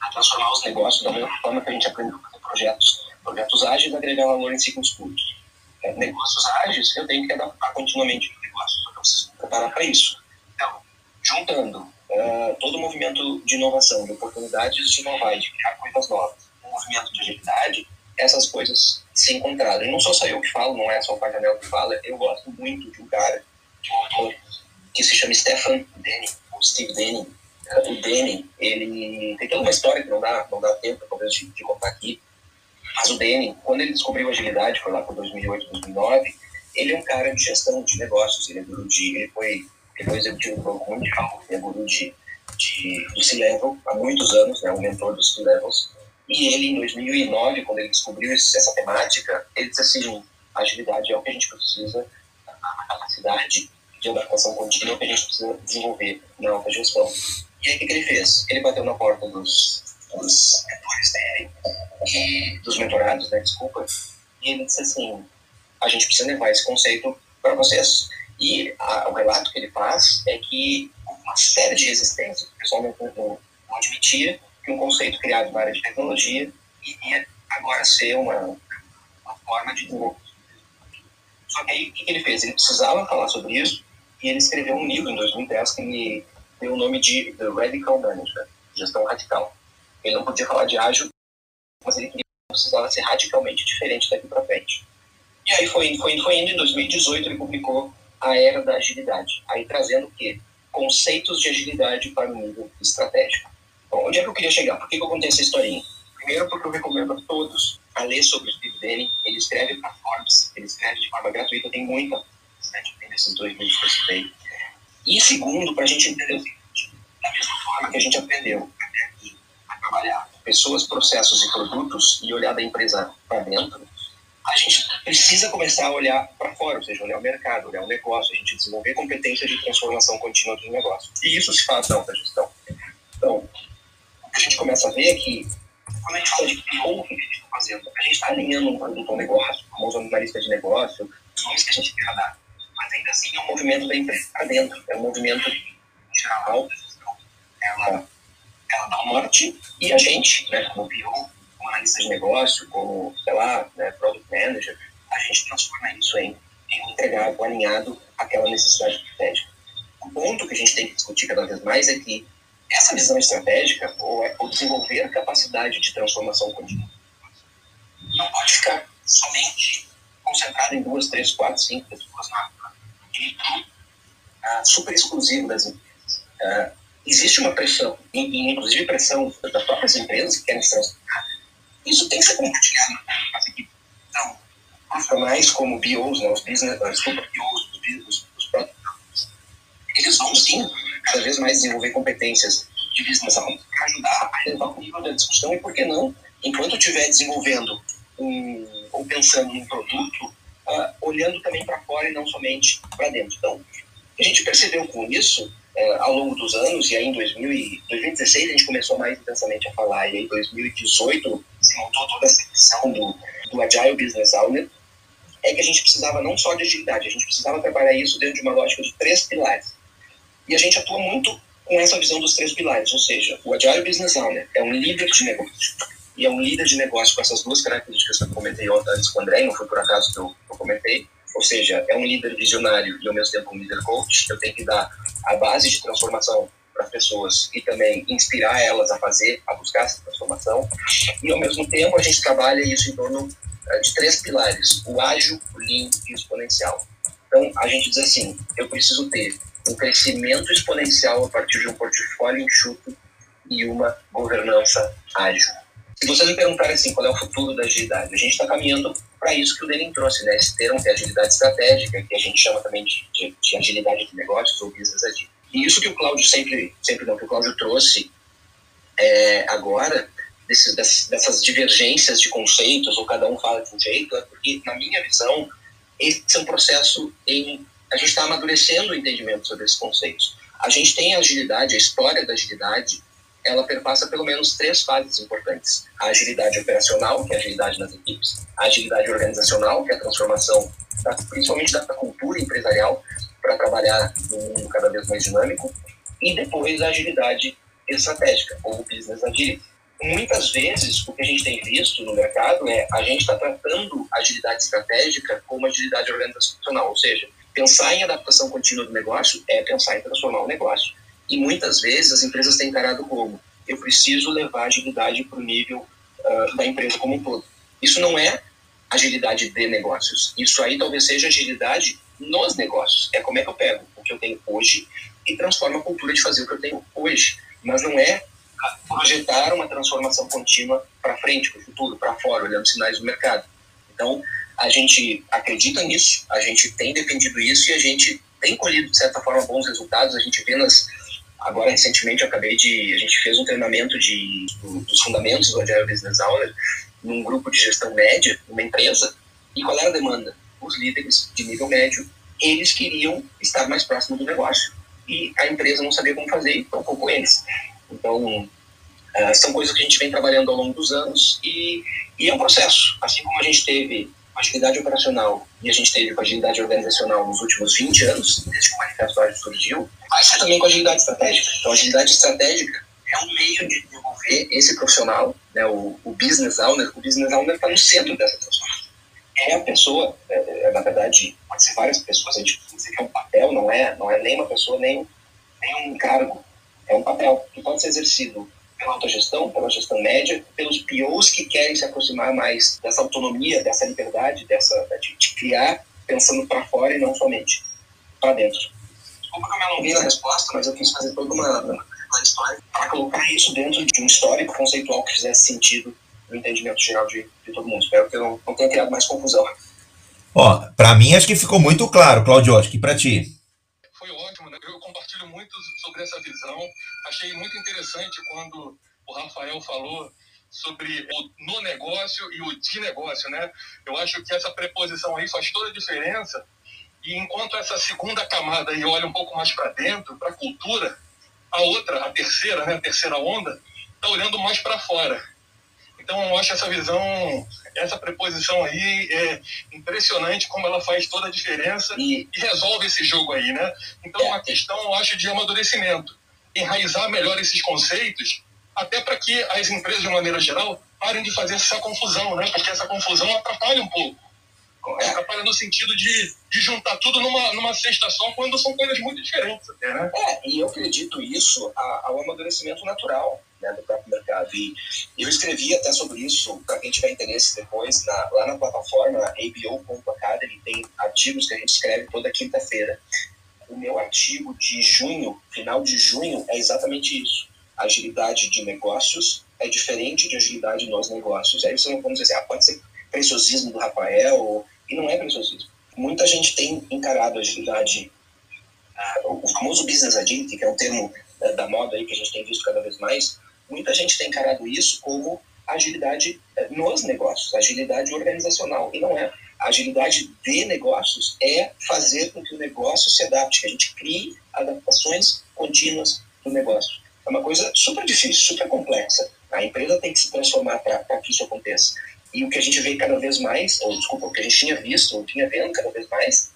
a transformar os negócios da mesma forma que a gente aprendeu a fazer projetos, projetos ágeis agregar valor em ciclos curtos. É, negócios ágeis, eu tenho que adaptar continuamente o negócio, eu preciso me preparar para isso. Então, juntando uh, todo o movimento de inovação, de oportunidades de inovar de criar coisas novas, o movimento de agilidade, essas coisas se encontraram. E não sou só eu que falo, não é só o Paganel que fala, eu gosto muito de um cara, de um autor, que se chama Stefan Denning, ou Steve Denning, o Danny, ele tem toda uma história que não dá, não dá tempo, talvez, de, de contar aqui. Mas o Danny, quando ele descobriu a agilidade, foi lá por 2008, 2009, ele é um cara de gestão de negócios, ele é guru de, ele foi, ele foi executivo do Banco Mundial, ele é guru de, de, do C-Level há muitos anos, né, um mentor dos C-Levels. E ele, em 2009, quando ele descobriu essa temática, ele disse assim, agilidade é o que a gente precisa, a capacidade de adaptação contínua que a gente precisa desenvolver na alta gestão. E aí o que, que ele fez? Ele bateu na porta dos, dos mentores dele, e, dos mentorados, né, desculpa, e ele disse assim, a gente precisa levar esse conceito para vocês. E a, o relato que ele faz é que uma série de resistências, o pessoal não, não, não admitia que um conceito criado na área de tecnologia iria agora ser uma, uma forma de desenvolver. Só que aí o que ele fez? Ele precisava falar sobre isso e ele escreveu um livro em 2010 que ele tem o nome de The Radical Manager, gestão radical. Ele não podia falar de ágil, mas ele queria, precisava ser radicalmente diferente daqui para frente. E aí foi indo, foi indo, foi indo. Em 2018 ele publicou A Era da Agilidade, aí trazendo o quê? Conceitos de agilidade para o nível estratégico. Bom, onde é que eu queria chegar? Por que, que eu contei essa historinha? Primeiro porque eu recomendo a todos a ler sobre o Steve Denning. Ele escreve para Forbes, ele escreve de forma gratuita, tem muita, né, tem esses dois livros que eu citei e segundo, para a gente entender o seguinte, da mesma forma que a gente aprendeu até aqui a trabalhar pessoas, processos e produtos e olhar da empresa para dentro, a gente precisa começar a olhar para fora, ou seja, olhar o mercado, olhar o negócio, a gente desenvolver competência de transformação contínua do negócio. E isso se faz na alta gestão. Então, o que a gente começa a ver é que, quando a gente fala de que o que a gente está fazendo, a gente está alinhando um produto ao negócio, o famoso analista de negócio, os nomes que a gente quer dar mas ainda assim é um movimento da empresa para dentro, é um movimento em geral, ela, ela dá o norte e a gente, né, como PO, como analista de negócio, como, sei lá, né, product manager, a gente transforma isso em, em entregado, alinhado àquela necessidade estratégica. O ponto que a gente tem que discutir cada vez mais é que essa visão estratégica, ou, é, ou desenvolver a capacidade de transformação contínua, não pode ficar somente concentrada em duas, três, quatro, cinco pessoas na uh, super exclusivo das empresas. Uh, existe uma pressão, inclusive pressão das próprias empresas que querem se transformar. Isso tem que ser compartilhado as equipes. Então, profissionais como BOs, né, os business, desculpa, BOs, os, os, eles vão sim cada vez mais desenvolver competências de business para ajudar a elevar o nível da discussão e, por que não, enquanto estiver desenvolvendo um, ou pensando num produto, uh, olhando também para fora e não somente para dentro. Então, a gente percebeu com isso, uh, ao longo dos anos, e aí em 2000 e 2016 a gente começou mais intensamente a falar, e aí em 2018 se montou toda essa questão do, do Agile Business Owner, é que a gente precisava não só de agilidade, a gente precisava trabalhar isso dentro de uma lógica de três pilares. E a gente atua muito com essa visão dos três pilares, ou seja, o Agile Business Owner é um líder de negócio e é um líder de negócio com essas duas características que eu comentei antes com o André, não foi por acaso que eu, eu comentei, ou seja, é um líder visionário e ao mesmo tempo um líder coach, eu tenho que dar a base de transformação para as pessoas e também inspirar elas a fazer, a buscar essa transformação, e ao mesmo tempo a gente trabalha isso em torno eh, de três pilares, o ágil, o lean e o exponencial. Então, a gente diz assim, eu preciso ter um crescimento exponencial a partir de um portfólio enxuto e uma governança ágil. Se vocês me perguntarem assim, qual é o futuro da agilidade, a gente está caminhando para isso que o Lenin trouxe, né? Esse termo que é agilidade estratégica, que a gente chama também de, de, de agilidade de negócios ou business agility. E isso que o Cláudio sempre, sempre não, que o Cláudio trouxe é, agora, desses, dessas, dessas divergências de conceitos, ou cada um fala de um jeito, é porque, na minha visão, esse é um processo em a gente está amadurecendo o entendimento sobre esses conceitos. A gente tem a agilidade, a história da agilidade, ela perpassa pelo menos três fases importantes. A agilidade operacional, que é a agilidade nas equipes, a agilidade organizacional, que é a transformação da, principalmente da cultura empresarial para trabalhar num mundo cada vez mais dinâmico, e depois a agilidade estratégica, ou business agility. Muitas vezes, o que a gente tem visto no mercado é a gente está tratando agilidade estratégica como agilidade organizacional, ou seja, Pensar em adaptação contínua do negócio é pensar em transformar o negócio. E muitas vezes as empresas têm encarado como eu preciso levar a agilidade para o nível uh, da empresa como um todo. Isso não é agilidade de negócios. Isso aí talvez seja agilidade nos negócios. É como é que eu pego o que eu tenho hoje e transformo a cultura de fazer o que eu tenho hoje. Mas não é projetar uma transformação contínua para frente, para o futuro, para fora, olhando sinais do mercado. Então, a gente acredita nisso, a gente tem defendido isso e a gente tem colhido, de certa forma, bons resultados. A gente vê nas. Agora, recentemente, eu acabei de. A gente fez um treinamento de, do, dos fundamentos do Agile Business Owner num grupo de gestão média, numa empresa. E qual era a demanda? Os líderes de nível médio, eles queriam estar mais próximo do negócio. E a empresa não sabia como fazer, então com eles. Então, uh, são coisas que a gente vem trabalhando ao longo dos anos e, e é um processo. Assim como a gente teve agilidade operacional e a gente teve com agilidade organizacional nos últimos 20 anos, desde que o Manifesto Ágil surgiu, ser também com agilidade estratégica. Então, agilidade estratégica é um meio de desenvolver esse profissional, né, o, o business owner. O business owner está no centro dessa transformação. É a pessoa, é, é, na verdade, pode ser várias pessoas, a gente dizer que é um papel, não é, não é nem uma pessoa, nem, nem um cargo. É um papel que pode ser exercido pela autogestão, pela gestão média, pelos POs que querem se aproximar mais dessa autonomia, dessa liberdade, dessa de, de criar pensando para fora e não somente para dentro. Desculpa que eu me alonguei na resposta, mas eu quis fazer toda uma, uma história para colocar isso dentro de um histórico conceitual que fizesse sentido no entendimento geral de, de todo mundo. Espero que eu não, não tenha criado mais confusão. Ó, para mim acho que ficou muito claro, Claudio, acho que para ti. Foi ótimo, né? Eu compartilho muito sobre essa visão achei muito interessante quando o Rafael falou sobre o no negócio e o de negócio, né? Eu acho que essa preposição aí faz toda a diferença. E enquanto essa segunda camada aí olha um pouco mais para dentro, para a cultura, a outra, a terceira, né, a terceira onda, está olhando mais para fora. Então eu acho essa visão, essa preposição aí é impressionante como ela faz toda a diferença e, e resolve esse jogo aí, né? Então é uma questão, eu acho, de amadurecimento enraizar melhor esses conceitos, até para que as empresas, de maneira geral, parem de fazer essa confusão, né? Porque essa confusão atrapalha um pouco Atrapalha no sentido de, de juntar tudo numa, numa cesta só, quando são coisas muito diferentes até, né? É, e eu acredito isso ao amadurecimento natural né, do próprio mercado. E eu escrevi até sobre isso, para quem tiver interesse depois, na, lá na plataforma abo.academy, tem artigos que a gente escreve toda quinta-feira. O meu artigo de junho, final de junho, é exatamente isso. Agilidade de negócios é diferente de agilidade nos negócios. Aí você não pode dizer, ah, pode ser preciosismo do Rafael, e não é preciosismo. Muita gente tem encarado a agilidade, ah, o famoso business agility, que é um termo né, da moda aí que a gente tem visto cada vez mais, muita gente tem encarado isso como agilidade eh, nos negócios, agilidade organizacional, e não é. A agilidade de negócios é fazer com que o negócio se adapte, que a gente crie adaptações contínuas do negócio. É uma coisa super difícil, super complexa. A empresa tem que se transformar para que isso aconteça. E o que a gente vê cada vez mais, ou desculpa, o que a gente tinha visto, ou tinha vendo cada vez mais,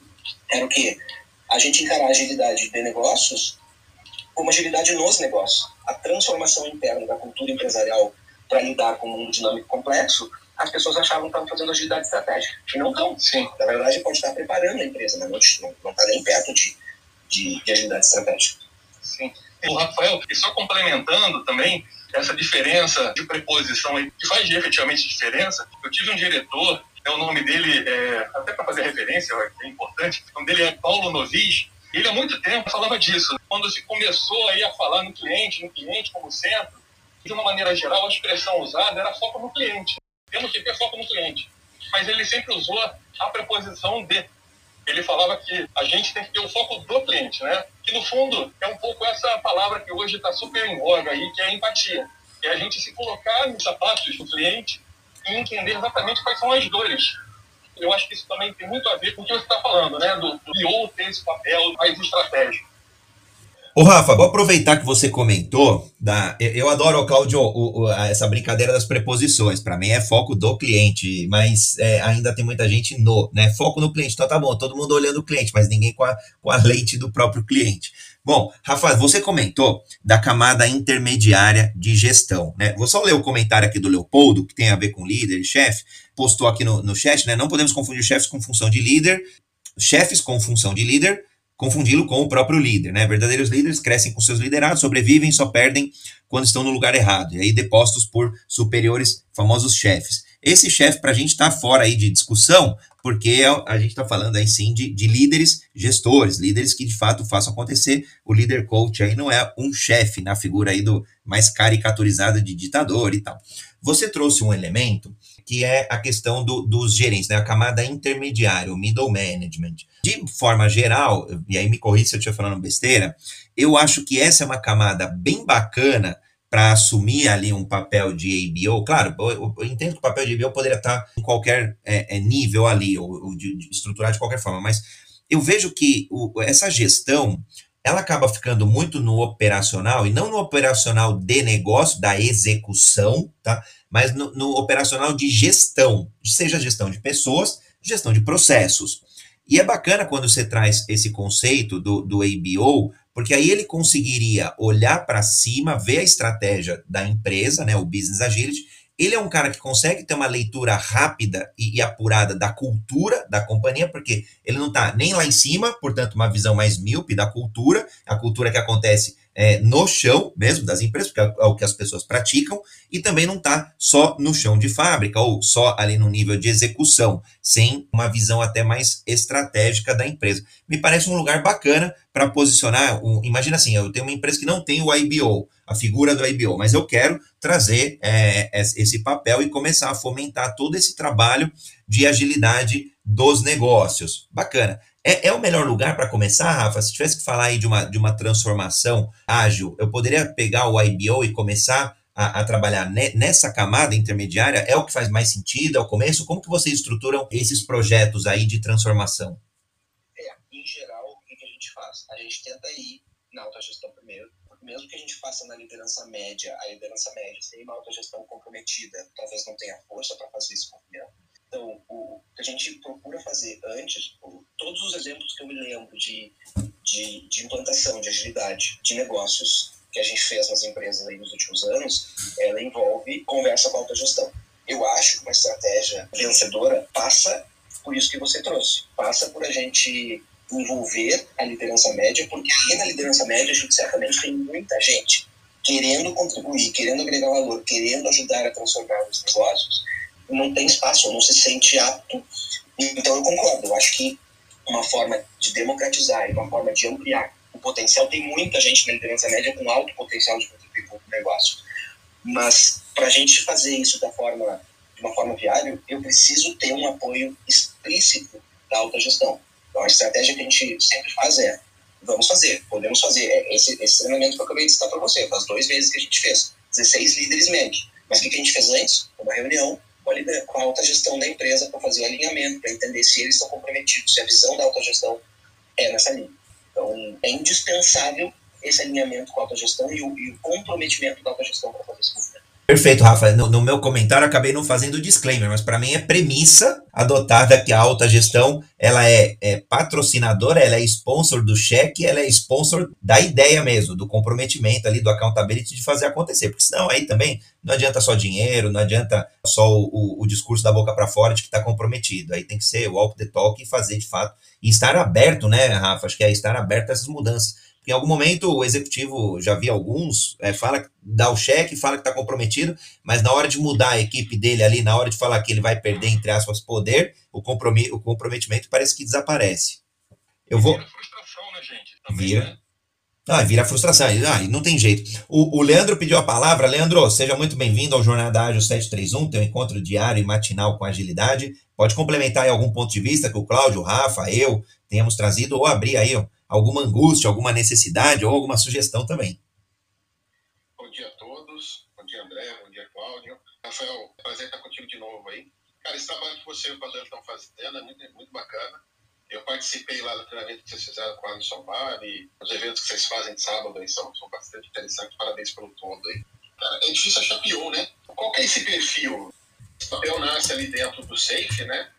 era o que? A gente encarar a agilidade de negócios como agilidade nos negócios. A transformação interna da cultura empresarial para lidar com um dinâmico complexo, as pessoas achavam que estavam fazendo agilidade estratégica. E não estão. Sim. Na verdade, pode estar preparando a empresa, mas não está nem perto de, de, de agilidade estratégica. Sim. O Rafael, e só complementando também, essa diferença de preposição que faz efetivamente diferença. Eu tive um diretor, é o nome dele, é, até para fazer referência, é importante, o nome dele é Paulo Novis. Ele há muito tempo falava disso. Quando se começou aí a falar no cliente, no cliente como centro, de uma maneira geral, a expressão usada era foco no cliente. Temos que ter foco no cliente. Mas ele sempre usou a preposição de. Ele falava que a gente tem que ter o foco do cliente, né? Que no fundo é um pouco essa palavra que hoje está super em voga aí, que é empatia. É a gente se colocar nos sapatos do cliente e entender exatamente quais são as dores. Eu acho que isso também tem muito a ver com o que você está falando, né? Do, do ter esse papel mais estratégico. Ô, Rafa, vou aproveitar que você comentou. Da, eu adoro, Cláudio, o, o, essa brincadeira das preposições. Para mim é foco do cliente, mas é, ainda tem muita gente no, né? Foco no cliente. Então tá bom, todo mundo olhando o cliente, mas ninguém com a, com a lente do próprio cliente. Bom, Rafa, você comentou da camada intermediária de gestão, né? Vou só ler o comentário aqui do Leopoldo, que tem a ver com líder e chefe, postou aqui no, no chat, né? Não podemos confundir chefes com função de líder, chefes com função de líder, confundi-lo com o próprio líder, né? Verdadeiros líderes crescem com seus liderados, sobrevivem, só perdem quando estão no lugar errado, e aí depostos por superiores, famosos chefes. Esse chefe, para a gente, está fora aí de discussão, porque a gente está falando aí sim de, de, líderes gestores, líderes que de fato façam acontecer. O líder coach aí não é um chefe na figura aí do mais caricaturizado de ditador e tal. Você trouxe um elemento que é a questão do, dos gerentes, né? a camada intermediária, o middle management. De forma geral, e aí me corri se eu estiver falando besteira, eu acho que essa é uma camada bem bacana para assumir ali um papel de ABO. Claro, eu, eu, entendo que o papel de ABO poderia estar em qualquer é, é, nível ali, ou, ou de, de estruturar de qualquer forma, mas eu vejo que o, essa gestão ela acaba ficando muito no operacional, e não no operacional de negócio, da execução, tá? mas no, no operacional de gestão, seja gestão de pessoas, gestão de processos. E é bacana quando você traz esse conceito do, do ABO, porque aí ele conseguiria olhar para cima, ver a estratégia da empresa, né, o business agility, ele é um cara que consegue ter uma leitura rápida e, e apurada da cultura da companhia, porque ele não está nem lá em cima, portanto, uma visão mais míope da cultura, a cultura que acontece é, no chão mesmo das empresas, porque é o que as pessoas praticam, e também não está só no chão de fábrica ou só ali no nível de execução, sem uma visão até mais estratégica da empresa. Me parece um lugar bacana para posicionar. Um, imagina assim, eu tenho uma empresa que não tem o IBO, a figura do IBO, mas eu quero trazer é, esse papel e começar a fomentar todo esse trabalho de agilidade dos negócios. Bacana. É, é o melhor lugar para começar, Rafa? Se tivesse que falar aí de uma, de uma transformação ágil, eu poderia pegar o IBO e começar a, a, trabalhar nessa camada intermediária? É o que faz mais sentido? É o começo? Como que vocês estruturam esses projetos aí de transformação? É, em geral, o que a gente faz? A gente tenta ir na autogestão primeiro, mesmo que a gente faça na liderança média, a liderança média sem uma autogestão comprometida, talvez não tenha força para fazer isso com então, o que a gente procura fazer antes, todos os exemplos que eu me lembro de, de, de implantação, de agilidade, de negócios que a gente fez nas empresas aí nos últimos anos, ela envolve conversa com a autogestão. Eu acho que uma estratégia vencedora passa por isso que você trouxe. Passa por a gente envolver a liderança média, porque aí na liderança média a gente certamente tem muita gente querendo contribuir, querendo agregar valor, querendo ajudar a transformar os negócios, não tem espaço, não se sente apto. Então eu concordo, eu acho que uma forma de democratizar e uma forma de ampliar o potencial, tem muita gente na liderança média com alto potencial de contribuir com o negócio. Mas para a gente fazer isso da forma, de uma forma viável, eu preciso ter um apoio explícito da alta gestão. Então a estratégia que a gente sempre faz é vamos fazer, podemos fazer. É esse, esse treinamento que eu acabei de citar para você, faz dois meses que a gente fez, 16 líderes médios. Mas o que a gente fez antes? Uma reunião com a, líder, com a alta gestão da empresa para fazer o alinhamento, para entender se eles estão comprometidos, se a visão da alta gestão é nessa linha. Então, é indispensável esse alinhamento com a alta gestão e o, e o comprometimento da alta gestão para fazer esse movimento. Perfeito, Rafa. No, no, meu comentário acabei não fazendo disclaimer, mas para mim é premissa adotada que a alta gestão ela é, é, patrocinadora, ela é sponsor do cheque, ela é sponsor da ideia mesmo, do comprometimento ali, do accountability de fazer acontecer. Porque senão aí também não adianta só dinheiro, não adianta só o, o, o discurso da boca para fora de que está comprometido. Aí tem que ser walk the talk e fazer de fato. E estar aberto, né, Rafa? Acho que é estar aberto a essas mudanças em algum momento o executivo, já vi alguns, é, fala, dá o cheque, fala que está comprometido, mas na hora de mudar a equipe dele ali, na hora de falar que ele vai perder, entre aspas, poder, o, compromet, o comprometimento parece que desaparece. Eu vou. Vira frustração, né, gente? Também, vira. Né? Ah, vira frustração. Ah, não tem jeito. O, o Leandro pediu a palavra. Leandro, seja muito bem-vindo ao Jornada Ágil 731, teu encontro diário e matinal com agilidade. Pode complementar aí algum ponto de vista que o Cláudio, o Rafa, eu tenhamos trazido, ou abrir aí ó, alguma angústia, alguma necessidade ou alguma sugestão também. Bom dia a todos. Bom dia, André. Bom dia, Cláudio. Rafael, prazer estar contigo de novo aí. Cara, esse trabalho que você e o Padre estão fazendo é muito, muito bacana. Eu participei lá do treinamento que vocês fizeram com a Alisson Bar e os eventos que vocês fazem de sábado aí são, são bastante interessantes. Parabéns pelo todo aí. Cara, é difícil achar pior, né? Qual que é esse perfil? Esse papel nasce ali dentro do SAFE, né?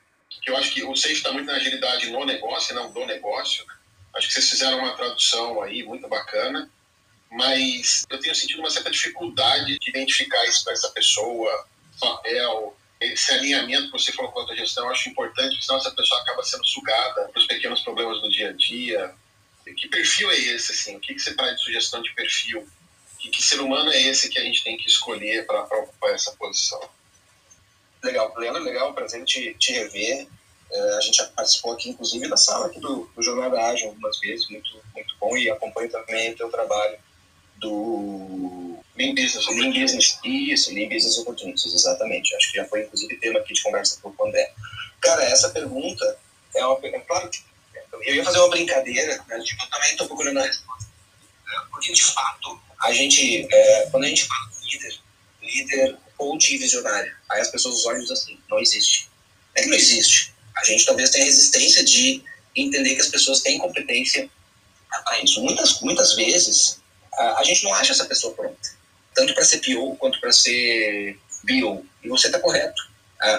Que eu acho que o SAFE está muito na agilidade no negócio, não do negócio, né? Acho que vocês fizeram uma tradução aí muito bacana, mas eu tenho sentido uma certa dificuldade de identificar isso para essa pessoa, papel, esse alinhamento que você falou com a gestão, eu acho importante, porque senão essa pessoa acaba sendo sugada para os pequenos problemas do dia a dia. Que perfil é esse, assim? O que, que você traz de sugestão de perfil? Que, que ser humano é esse que a gente tem que escolher para ocupar essa posição? Legal, Leandro, legal, prazer te, te rever. É, a gente já participou aqui, inclusive, da sala aqui do, do Jornal da Ágil algumas vezes, muito, muito bom, e acompanho também o teu trabalho do Lean Business Lean Business, isso, Lean Business Opportunities, exatamente. Acho que já foi, inclusive, tema aqui de conversa com o André. Cara, essa pergunta é uma é claro que eu ia fazer uma brincadeira, né, tipo, eu também estou procurando a resposta. Porque, de fato, a gente, é, quando a gente fala de líder, líder, coach e visionário, aí as pessoas olham e dizem assim, não existe. É que não existe a gente talvez tenha resistência de entender que as pessoas têm competência para isso. Muitas, muitas vezes, a, a, gente não acha essa pessoa pronta, tanto para ser PO quanto para ser BO. E você está correto.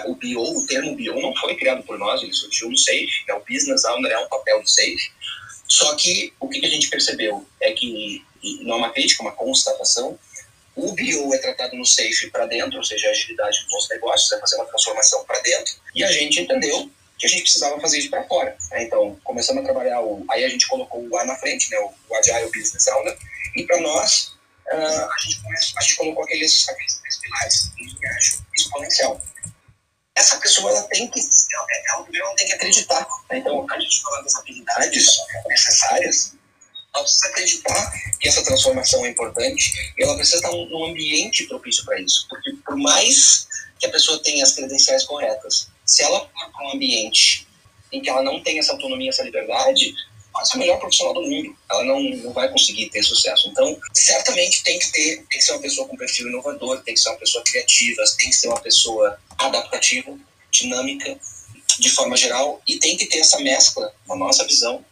o BO, o termo BO não foi criado por nós, ele surgiu no SAFE, né? o Business Owner é um papel do SAFE. Só que o que a gente percebeu é que, não é uma crítica, é uma constatação, o BO é tratado no SAFE para dentro, ou seja, a agilidade dos negócios, é fazer uma transformação para dentro, e a gente entendeu que a gente precisava fazer isso para fora. Né? Então, começamos a trabalhar o. Aí a gente colocou o A na frente, né? o, o Agile Business Owner, e para nós, uh, a, gente começa, a gente colocou aqueles, aqueles três pilares, exponencial. Essa pessoa ela tem que, ela, ela tem que acreditar. Né? Então, a gente fala das habilidades necessárias, ela precisa acreditar que essa transformação é importante e ela precisa estar num ambiente propício para isso. Porque, por mais que a pessoa tenha as credenciais corretas, se ela para um ambiente em que ela não tem essa autonomia, essa liberdade, pode ser a melhor profissional do mundo. Ela não, não vai conseguir ter sucesso. Então, certamente tem que ter, tem que ser uma pessoa com perfil inovador, tem que ser uma pessoa criativa, tem que ser uma pessoa adaptativa, dinâmica, de forma geral, e tem que ter essa mescla, na nossa visão,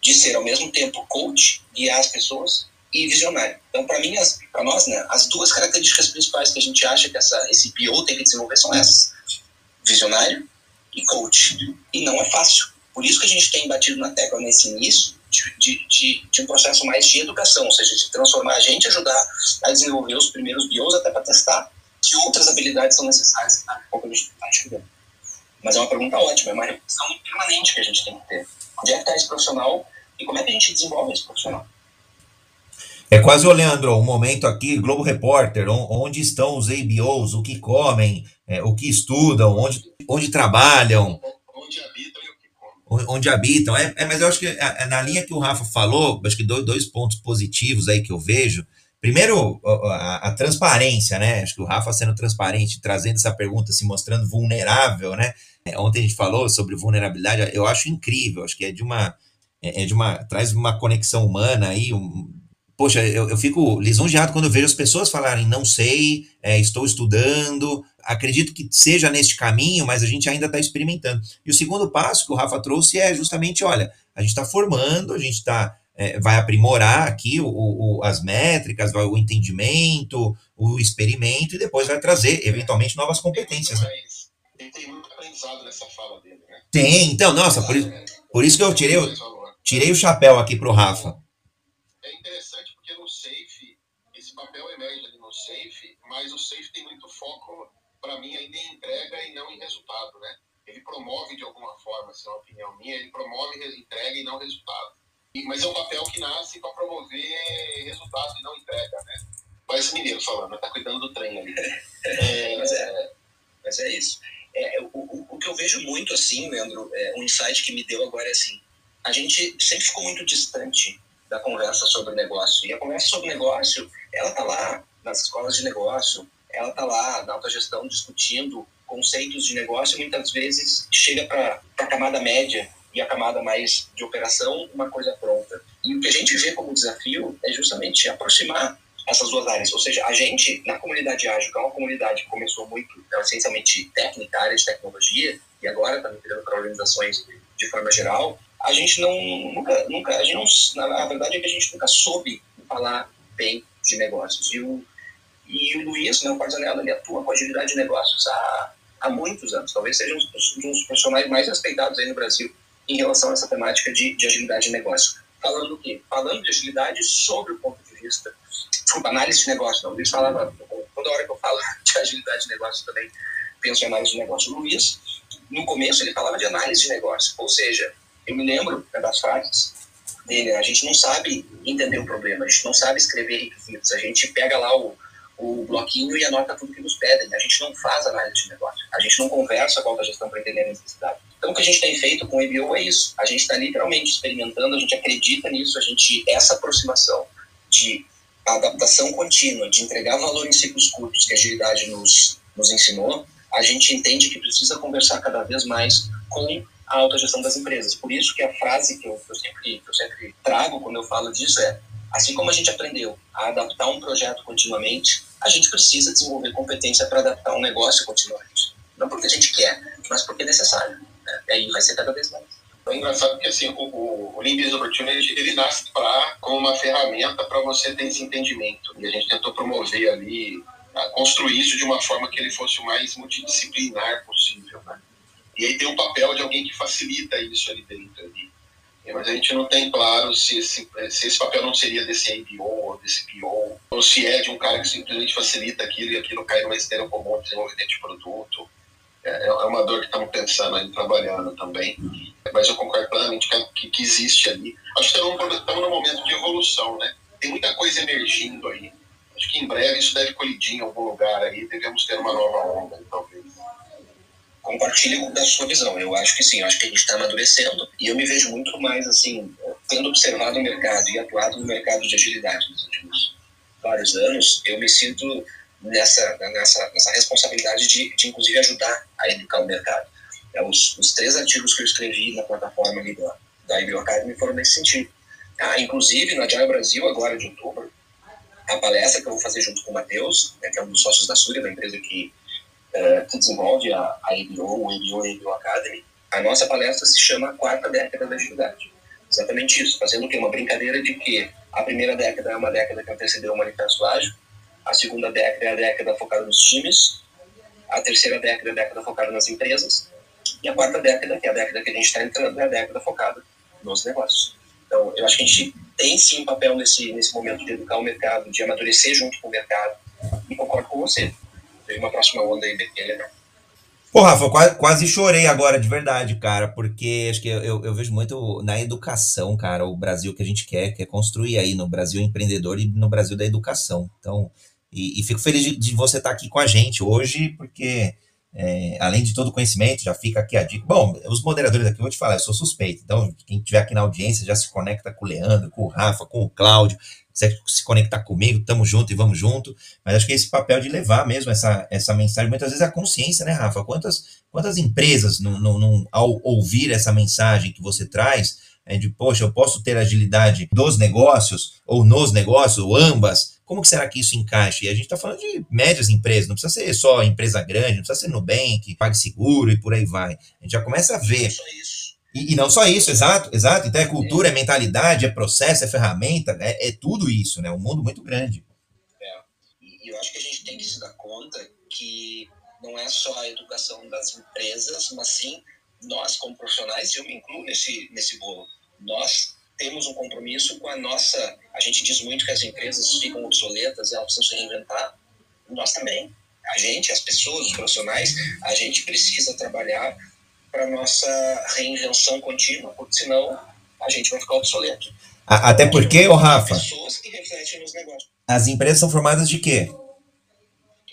de ser ao mesmo tempo coach, guiar as pessoas e visionário. Então, para mim, para nós, né, as duas características principais que a gente acha que essa, esse PO tem que desenvolver são essas visionário e coach. E não é fácil. Por isso que a gente tem batido na tecla nesse início de, de, de, um processo mais de educação, ou seja, de transformar a gente, ajudar a desenvolver os primeiros bios até para testar que outras habilidades são necessárias. Tá? Pouco a gente está enxergando. Mas é uma pergunta ótima, é uma reflexão permanente que a gente tem que ter. Onde é que está esse profissional e como é que a gente desenvolve esse profissional? É quase, ô Leandro, um momento aqui, Globo Repórter, onde estão os ABOs, o que comem, é, o que estudam, onde, onde trabalham. Onde habitam e o que comem. Onde habitam. É, é mas eu acho que é, na linha que o Rafa falou, acho que dois, dois pontos positivos aí que eu vejo. Primeiro, a, a, transparência, né? Acho que o Rafa sendo transparente, trazendo essa pergunta, se mostrando vulnerável, né? É, ontem a gente falou sobre vulnerabilidade, eu acho incrível, acho que é de uma. É, é de uma. traz uma conexão humana aí, um, poxa, eu, eu fico lisonjeado quando eu vejo as pessoas falarem, não sei, é, estou estudando, acredito que seja neste caminho, mas a gente ainda está experimentando. E o segundo passo que o Rafa trouxe é justamente, olha, a gente está formando, a gente está é, vai aprimorar aqui o, o, as métricas, o entendimento, o experimento e depois vai trazer, eventualmente, novas competências. Né? Tem, tem muito aprendizado nessa fala dele, né? Tem, então, nossa, por, isso, por isso que eu tirei, tirei o chapéu aqui para o Rafa. Mas o safe tem muito foco, para mim, ainda em entrega e não em resultado, né? Ele promove de alguma forma, assim, é uma opinião minha, ele promove entrega e não resultado. E, mas é um papel que nasce para promover resultado e não entrega, né? Mas mineiro falando, tá cuidando do trem ali. [LAUGHS] É, mas, é, mas é isso. É, o, o, o, que eu vejo muito, assim, Leandro, é, um insight que me deu agora é assim, a gente sempre ficou muito distante da conversa sobre negócio. E a conversa sobre negócio, ela tá lá nas escolas de negócio, ela está lá na alta gestão discutindo conceitos de negócio e muitas vezes chega para a camada média e a camada mais de operação uma coisa pronta. E o que a gente vê como desafio é justamente aproximar essas duas áreas. Ou seja, a gente, na comunidade ágil, que é uma comunidade que começou muito, então, essencialmente técnica, área de tecnologia, e agora está migrando para organizações de forma geral, a gente não, nunca, nunca, a gente não, na verdade é que a gente nunca soube falar bem de negócios. E o, e o Luiz, né, o Parzanello, ele atua com agilidade de negócios há, há muitos anos. Talvez seja um dos, um dos profissionais mais respeitados aí no Brasil em relação a essa temática de, de agilidade de negócio. Falando o quê? Falando de agilidade sobre o ponto de vista, desculpa, análise de negócio. Não, o Luiz falava, toda hora que eu falo [LAUGHS] de agilidade de negócio também penso em análise de negócio. O Luiz, no começo, ele falava de análise de negócio. Ou seja, eu me lembro né, das frases dele, a gente não sabe entender o problema, a gente não sabe escrever requisitos, a gente pega lá o, o bloquinho e anota tudo que nos pedem. A gente não faz análise de negócio. A gente não conversa com a gestão para entender a necessidade. Então, o que a gente tem feito com o EBO é isso. A gente está literalmente experimentando, a gente acredita nisso, a gente, essa aproximação de adaptação contínua, de entregar valor em ciclos curtos que a agilidade nos, nos ensinou, a gente entende que precisa conversar cada vez mais com a autogestão das empresas. Por isso que a frase que eu, eu, sempre, que eu sempre trago quando eu falo disso é Assim como a gente aprendeu a adaptar um projeto continuamente, a gente precisa desenvolver competência para adaptar um negócio continuamente. Não porque a gente quer, mas porque é necessário. Né? E aí vai ser cada vez mais. É engraçado que assim, o, o, Lean Opportunity ele nasce pra, como uma ferramenta para você ter esse entendimento. E a gente tentou promover ali, construir isso de uma forma que ele fosse o mais multidisciplinar possível. Né? E aí tem um papel de alguém que facilita isso ali dentro. Ali mas a gente não tem claro se esse, se esse papel não seria desse ABO ou desse PO, ou se é de um cara que simplesmente facilita aquilo e aquilo cai numa esteira comum de desenvolvimento de produto. É, é uma dor que estamos pensando aí, trabalhando também. Mas eu concordo plenamente que, que existe ali. Acho que estamos num momento de evolução, né? Tem muita coisa emergindo aí. Acho que em breve isso deve colidir em algum lugar aí. Devemos ter uma nova onda, talvez compartilho da sua visão. Eu acho que sim, eu acho que a gente está amadurecendo e eu me vejo muito mais assim, tendo observado o mercado e atuado no mercado de agilidade nos últimos vários anos, eu me sinto nessa nessa, nessa responsabilidade de, de inclusive ajudar a educar o mercado. É, os, os três artigos que eu escrevi na plataforma ali da, da IBO Academy foram nesse sentido. Ah, inclusive, na Agile Brasil, agora de outubro, a palestra que eu vou fazer junto com o Matheus, né, que é um dos sócios da Súria, da empresa que é, que desenvolve a, a EBO, o EBO e EBO Academy, a nossa palestra se chama Quarta Década da Agilidade. Exatamente isso, fazendo o quê? Uma brincadeira de que a primeira década é uma década que antecedeu o Manifesto Ágil, a segunda década é a década focada nos times, a terceira década é a década focada nas empresas, e a quarta década, que é a década que a gente está entrando, é a década focada nos negócios. Então, eu acho que a gente tem sim um papel nesse, nesse momento de educar o mercado, de amadurecer junto com o mercado, e concordo com você. Tem uma próxima onda aí bem legal. Pô, Rafa, quase, quase chorei agora, de verdade, cara, porque acho que eu, eu, vejo muito na educação, cara, o Brasil que a gente quer, quer construir aí no Brasil empreendedor e no Brasil da educação. Então, e, e fico feliz de, de você estar aqui com a gente hoje, porque é, além de todo o conhecimento, já fica aqui a dica. Bom, os moderadores aqui, eu vou te falar, eu sou suspeito. Então, quem estiver aqui na audiência já se conecta com o Leandro, com o Rafa, com o Cláudio. Se conectar comigo, tamo junto e vamos junto. Mas acho que é esse papel de levar mesmo essa, essa mensagem, muitas vezes a consciência, né, Rafa? Quantas, quantas empresas, não, não, não, ao ouvir essa mensagem que você traz, é de, poxa, eu posso ter agilidade dos negócios, ou nos negócios, ou ambas, como que será que isso encaixa? E a gente está falando de médias empresas, não precisa ser só empresa grande, não precisa ser Nubank, PagSeguro e por aí vai. A gente já começa a ver. E, e, não só isso, exato, exato. Então é cultura, é, mentalidade, é processo, é ferramenta, é, é tudo isso, né? Um mundo muito grande. É. E eu acho que a gente tem que se dar conta que não é só a educação das empresas, mas sim nós como profissionais, eu me incluo nesse, nesse bolo, nós temos um compromisso com a nossa. A gente diz muito que as empresas ficam obsoletas, elas precisam se reinventar. Nós também. A gente, as pessoas, os profissionais, a gente precisa trabalhar para nossa reinvenção contínua, porque senão a gente vai ficar obsoleto. Até porque, ô Rafa. Pessoas que refletem nos negócios. As empresas são formadas de quê?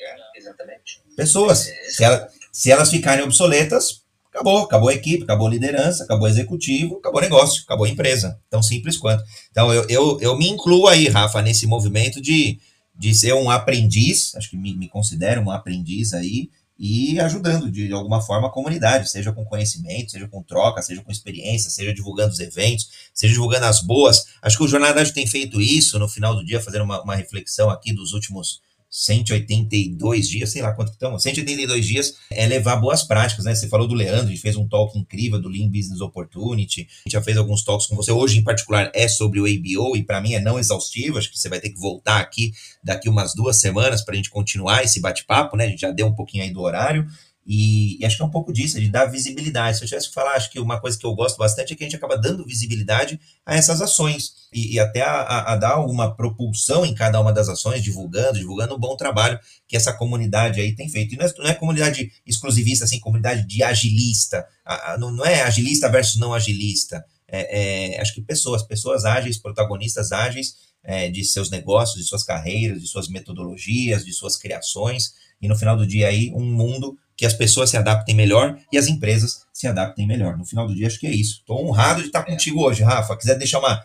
É, exatamente. Pessoas. É, se, ela, se elas ficarem obsoletas, Acabou, acabou a equipe, acabou a liderança, acabou o executivo, acabou o negócio, acabou a empresa. Tão simples quanto. Então, eu, eu, eu me incluo aí, Rafa, nesse movimento de, de ser um aprendiz, acho que me, me considero um aprendiz aí, e ajudando de alguma forma a comunidade, seja com conhecimento, seja com troca, seja com experiência, seja divulgando os eventos, seja divulgando as boas. Acho que o Jornada tem feito isso no final do dia, fazendo uma, uma reflexão aqui dos últimos 182 dias, sei lá quanto que estamos, 182 dias é levar boas práticas, né? Você falou do Leandro, a gente fez um talk incrível do Lean Business Opportunity, a gente já fez alguns talks com você. Hoje, em particular, é sobre o ABO e para mim é não exaustivo, acho que você vai ter que voltar aqui daqui umas duas semanas para a gente continuar esse bate-papo, né? A gente já deu um pouquinho aí do horário. E, e, acho que é um pouco disso, de dar visibilidade. Se eu tivesse que falar, acho que uma coisa que eu gosto bastante é que a gente acaba dando visibilidade a essas ações e, e até a, a, a, dar uma propulsão em cada uma das ações, divulgando, divulgando um bom trabalho que essa comunidade aí tem feito. E não é, não é comunidade exclusivista, assim, comunidade de agilista. A, não, não, é agilista versus não agilista. É, é, acho que pessoas, pessoas ágeis, protagonistas ágeis é, de seus negócios, de suas carreiras, de suas metodologias, de suas criações. E no final do dia aí, um mundo que as pessoas se adaptem melhor e as empresas se adaptem melhor. No final do dia, acho que é isso. Estou honrado de estar contigo hoje, Rafa. Quiser deixar uma,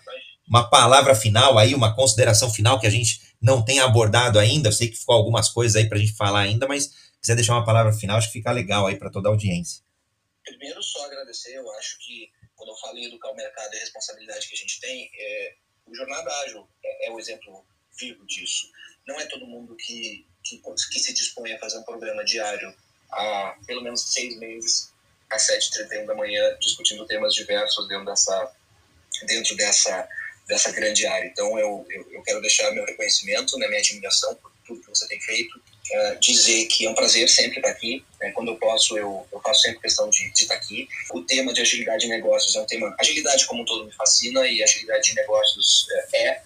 uma palavra final aí, uma consideração final que a gente não tem abordado ainda, eu sei que ficou algumas coisas aí para a gente falar ainda, mas quiser deixar uma palavra final, acho que fica legal aí para toda a audiência. Primeiro, só agradecer. Eu acho que quando eu falo em educar o mercado e a responsabilidade que a gente tem, é, o Jornada Ágil é, é o exemplo vivo disso. Não é todo mundo que, que, que se dispõe a fazer um programa diário há pelo menos seis meses, às 7h31 da manhã, discutindo temas diversos dentro dessa, dentro dessa, dessa grande área. Então, eu, eu, eu quero deixar meu reconhecimento, né, minha admiração por tudo que você tem feito, uh, dizer que é um prazer sempre estar aqui. Né, quando eu posso, eu, eu faço sempre questão de, de estar aqui. O tema de agilidade de negócios é um tema. Agilidade, como um todo, me fascina e agilidade de negócios é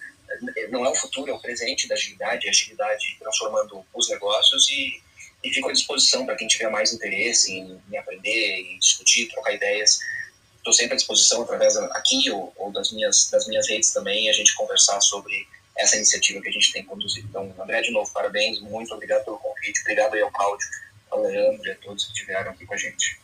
não é o futuro, é o presente da agilidade, a agilidade transformando os negócios e e fico à disposição para quem tiver mais interesse em, em aprender, em discutir, trocar ideias. Estou sempre à disposição através aqui ou, ou, das minhas das minhas redes também a gente conversar sobre essa iniciativa que a gente tem conduzido. Então, André, de novo, parabéns, muito obrigado pelo convite, obrigado aí ao Cláudio, ao Leandro e a todos que estiveram aqui com a gente.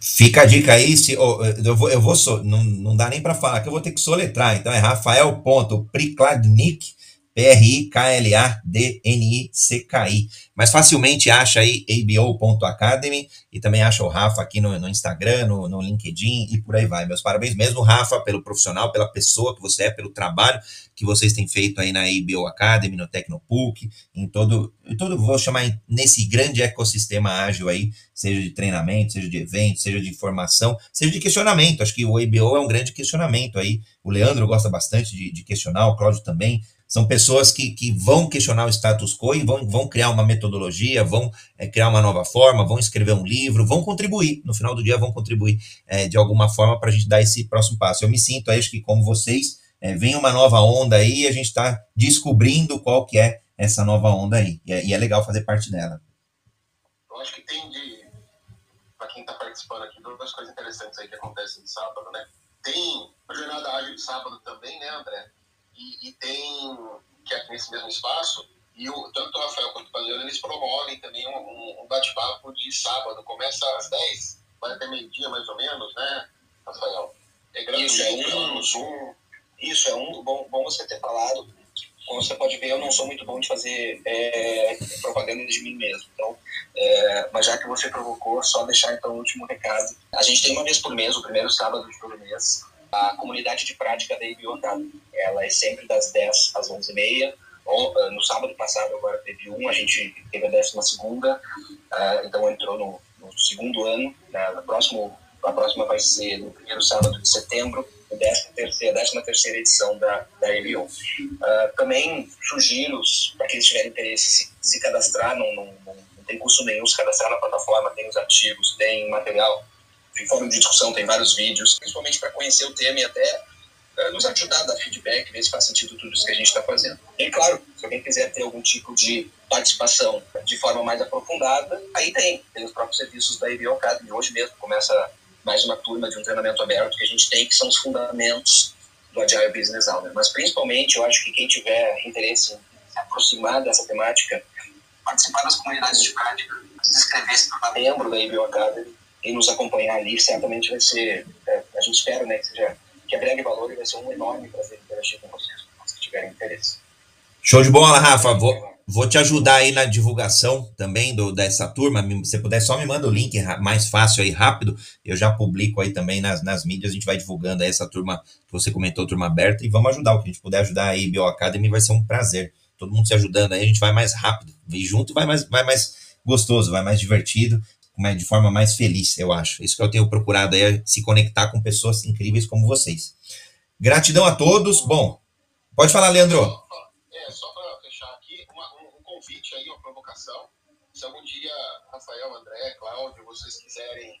Fica a dica aí, se, oh, eu vou, eu vou não, não dá nem para falar que eu vou ter que soletrar, então é rafael.prikladnik, P-R-I-K-L-A-D-N-I-C-K-I. Mas facilmente acha aí abo.academy e também acha o Rafa aqui no, no Instagram, no, no, LinkedIn e por aí vai. Meus parabéns mesmo, Rafa, pelo profissional, pela pessoa que você é, pelo trabalho que vocês têm feito aí na ABO Academy, no Tecnopuc, em todo, em todo, vou chamar nesse grande ecossistema ágil aí, seja de treinamento, seja de evento, seja de formação, seja de questionamento. Acho que o ABO é um grande questionamento aí. O Leandro gosta bastante de, de questionar, o Cláudio também. São pessoas que, que vão questionar o status quo e vão, vão criar uma metodologia, vão é, criar uma nova forma, vão escrever um livro, vão contribuir. No final do dia, vão contribuir é, de alguma forma para a gente dar esse próximo passo. Eu me sinto, acho que como vocês, é, vem uma nova onda aí e a gente está descobrindo qual que é essa nova onda aí. E é, e é, legal fazer parte dela. Eu acho que tem de, participando aqui, duas coisas interessantes aí que acontecem de sábado, né? Tem a jornada ágil de sábado também, né, André? E, e tem, que é nesse mesmo espaço, e o, tanto o Rafael quanto o Paleiro, eles promovem também um, um, bate-papo de sábado. Começa às 10, vai até meio-dia mais ou menos, né, Rafael? É gratuito, isso é um, no Zoom. Isso é um, bom, bom você ter falado. Como você pode ver, eu não sou muito bom de fazer é, propaganda de mim mesmo. Então, é, mas já que você provocou, só deixar então o último recado. A gente tem uma vez por mês, o primeiro sábado de todo mês, a comunidade de prática da IBO Ela é sempre das 10 às 11h30 eh, no sábado passado agora teve um, a gente teve a décima segunda, uh, então entrou no, no segundo ano, né, na próximo, a próxima vai ser no primeiro sábado de setembro, a décima terceira, décima terceira edição da, da EBO. Uh, eh, também sugiro, para quem tiver interesse, se, se cadastrar, não, não, não tem custo nenhum se cadastrar na plataforma, tem os artigos, tem material, tem fórum de discussão, tem vários vídeos, principalmente para conhecer o tema e até nos ajudar a dar feedback, ver se faz sentido tudo isso que a gente está fazendo. E claro, se alguém quiser ter algum tipo de participação de forma mais aprofundada, aí tem, tem os próprios serviços da EBO Academy. Hoje mesmo começa mais uma turma de um treinamento aberto que a gente tem, que são os fundamentos do Agile Business Owner. Mas principalmente, eu acho que quem tiver interesse em se aproximar dessa temática, participar das comunidades de prática, se inscrever, tornar membro da EBO Academy e nos acompanhar ali, certamente vai ser, é, a gente espera né, que seja que agregue valor e vai ser um enorme prazer interagir com vocês, se tiverem interesse. Show de bola, Rafa. Vou, vou te ajudar aí na divulgação também do, dessa turma. Se puder, só me manda o link mais fácil aí, rápido. Eu já publico aí também nas, nas mídias. A gente vai divulgando aí essa turma que você comentou, turma aberta. E vamos ajudar. O que a gente puder ajudar aí, Bio Academy, vai ser um prazer. Todo mundo se ajudando aí, a gente vai mais rápido. E junto vai mais, vai mais gostoso, vai mais divertido de forma mais feliz, eu acho. Isso que eu tenho procurado aí, é se conectar com pessoas incríveis como vocês. Gratidão a todos. Bom, pode falar, Leandro. É, só para fechar aqui, uma, um, um, convite aí, uma provocação. Se algum dia, Rafael, André, Cláudio, vocês quiserem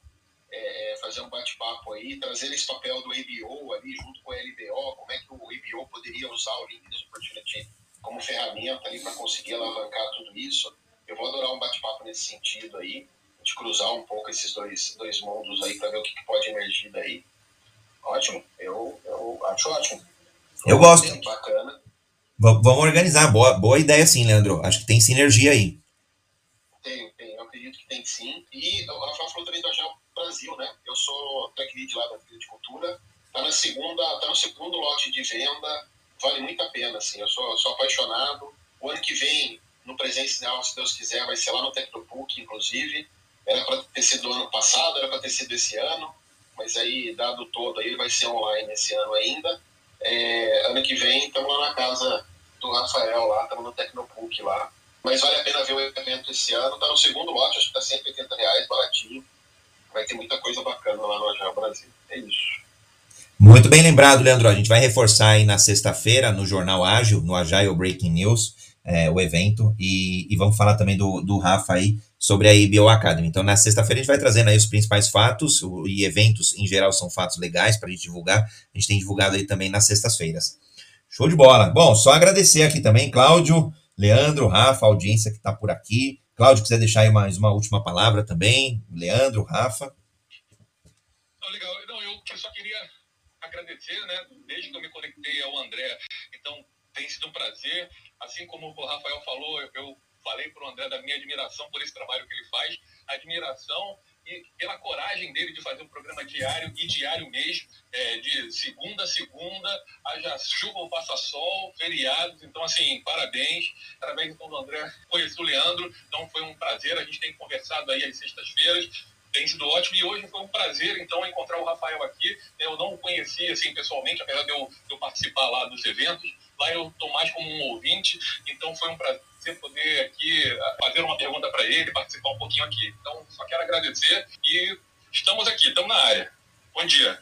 é, é fazer um bate-papo aí, trazer esse papel do ABO ali junto com o LBO, como é que o ABO poderia usar o LinkedIn Opportunity como ferramenta ali para conseguir alavancar tudo isso. Eu vou adorar um bate-papo nesse sentido aí de cruzar um pouco esses dois, dois mundos aí para ver o que, que, pode emergir daí. Ótimo, eu, eu acho ótimo. Eu gosto. Bacana. V vamos organizar, boa, boa ideia sim, Leandro. Acho que tem sinergia aí. Tem, tem, eu acredito que tem sim. E o Rafael falou também do Agel Brasil, né? Eu sou tech lead lá da Trilha de Cultura. Tá na segunda, tá no segundo lote de venda. Vale muito a pena, assim. Eu sou, sou apaixonado. O ano que vem, no presencial, se Deus quiser, vai ser lá no Tecnopuc, inclusive. Era para ter sido ano passado, era para ter sido esse ano, mas aí, dado todo, aí ele vai ser online esse ano ainda. É, ano que vem, estamos lá na casa do Rafael, lá, estamos no Tecnopuc lá. Mas vale a pena ver o evento esse ano. Está no segundo lote, acho que está 180 reais, baratinho. Vai ter muita coisa bacana lá no Agile Brasil. É isso. Muito bem lembrado, Leandro. A gente vai reforçar aí na sexta-feira, no Jornal Ágil, no Agile Breaking News, é, o evento. E, e, vamos falar também do, do Rafa aí sobre a IBO Academy. Então, na sexta-feira, a gente vai trazendo aí os principais fatos e eventos, em geral, são fatos legais para a gente divulgar. A gente tem divulgado aí também nas sextas-feiras. Show de bola. Bom, só agradecer aqui também, Cláudio, Leandro, Rafa, a audiência que está por aqui. Cláudio, quiser deixar aí mais uma última palavra também. Leandro, Rafa. Não, legal. Não, eu só queria agradecer, né? Desde que eu me conectei ao André. Então, tem sido um prazer. Assim como o Rafael falou, eu falei para o André da minha admiração por esse trabalho que ele faz, admiração e pela coragem dele de fazer um programa diário e diário mesmo, é, de segunda a segunda, haja chuva ou passa sol, feriados. Então, assim, parabéns. Parabéns, então, do André. Conheci o Leandro, então foi um prazer. A gente tem conversado aí às sextas-feiras tem sido ótimo e hoje foi um prazer então encontrar o Rafael aqui. Eu não o conhecia assim pessoalmente, apesar de eu, de eu participar lá dos eventos. Lá eu estou mais como um ouvinte, então foi um prazer você poder aqui eh, fazer uma pergunta para ele, participar um pouquinho aqui. Então, só quero agradecer e estamos aqui, estamos na área. Bom dia.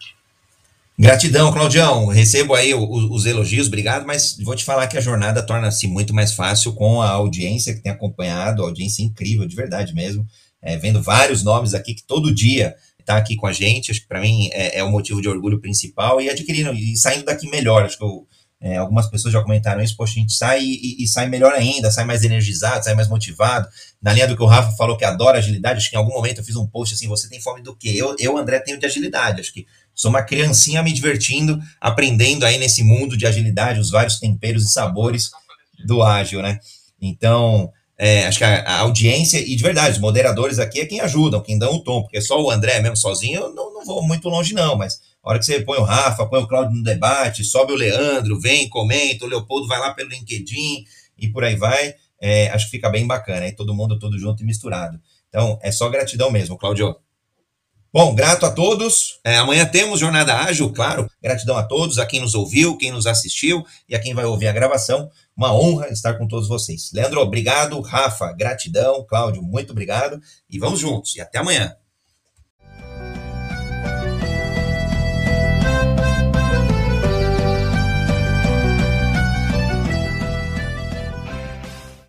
Gratidão, Claudião. Recebo aí os, os, elogios, obrigado, mas vou te falar que a jornada torna-se muito mais fácil com a audiência que tem acompanhado, audiência incrível, de verdade mesmo. É, vendo vários nomes aqui que todo dia está aqui com a gente, acho que para mim é, é o motivo de orgulho principal e adquirindo e saindo daqui melhor. Acho que o, É, algumas pessoas já comentaram isso, poxa, a gente sai e, e, sai melhor ainda, sai mais energizado, sai mais motivado. Na linha do que o Rafa falou que adora agilidade, acho que em algum momento eu fiz um post assim, você tem fome do quê? Eu, eu André, tenho de agilidade, acho que sou uma criancinha me divertindo, aprendendo aí nesse mundo de agilidade, os vários temperos e sabores do ágil, né? Então, é, acho que a, a, audiência, e de verdade, os moderadores aqui é quem ajudam, quem dão o tom, porque só o André mesmo sozinho, eu não, não vou muito longe não, mas hora que você põe o Rafa, põe o Claudio no debate, sobe o Leandro, vem, comenta, o Leopoldo vai lá pelo LinkedIn e por aí vai, é, acho que fica bem bacana, todo mundo tudo junto e misturado. Então, é só gratidão mesmo, Claudio. Bom, grato a todos. É, amanhã temos Jornada Ágil, claro. Gratidão a todos, a quem nos ouviu, quem nos assistiu e a quem vai ouvir a gravação. Uma honra estar com todos vocês. Leandro, obrigado. Rafa, gratidão. Cláudio, muito obrigado. E vamos juntos. E até amanhã.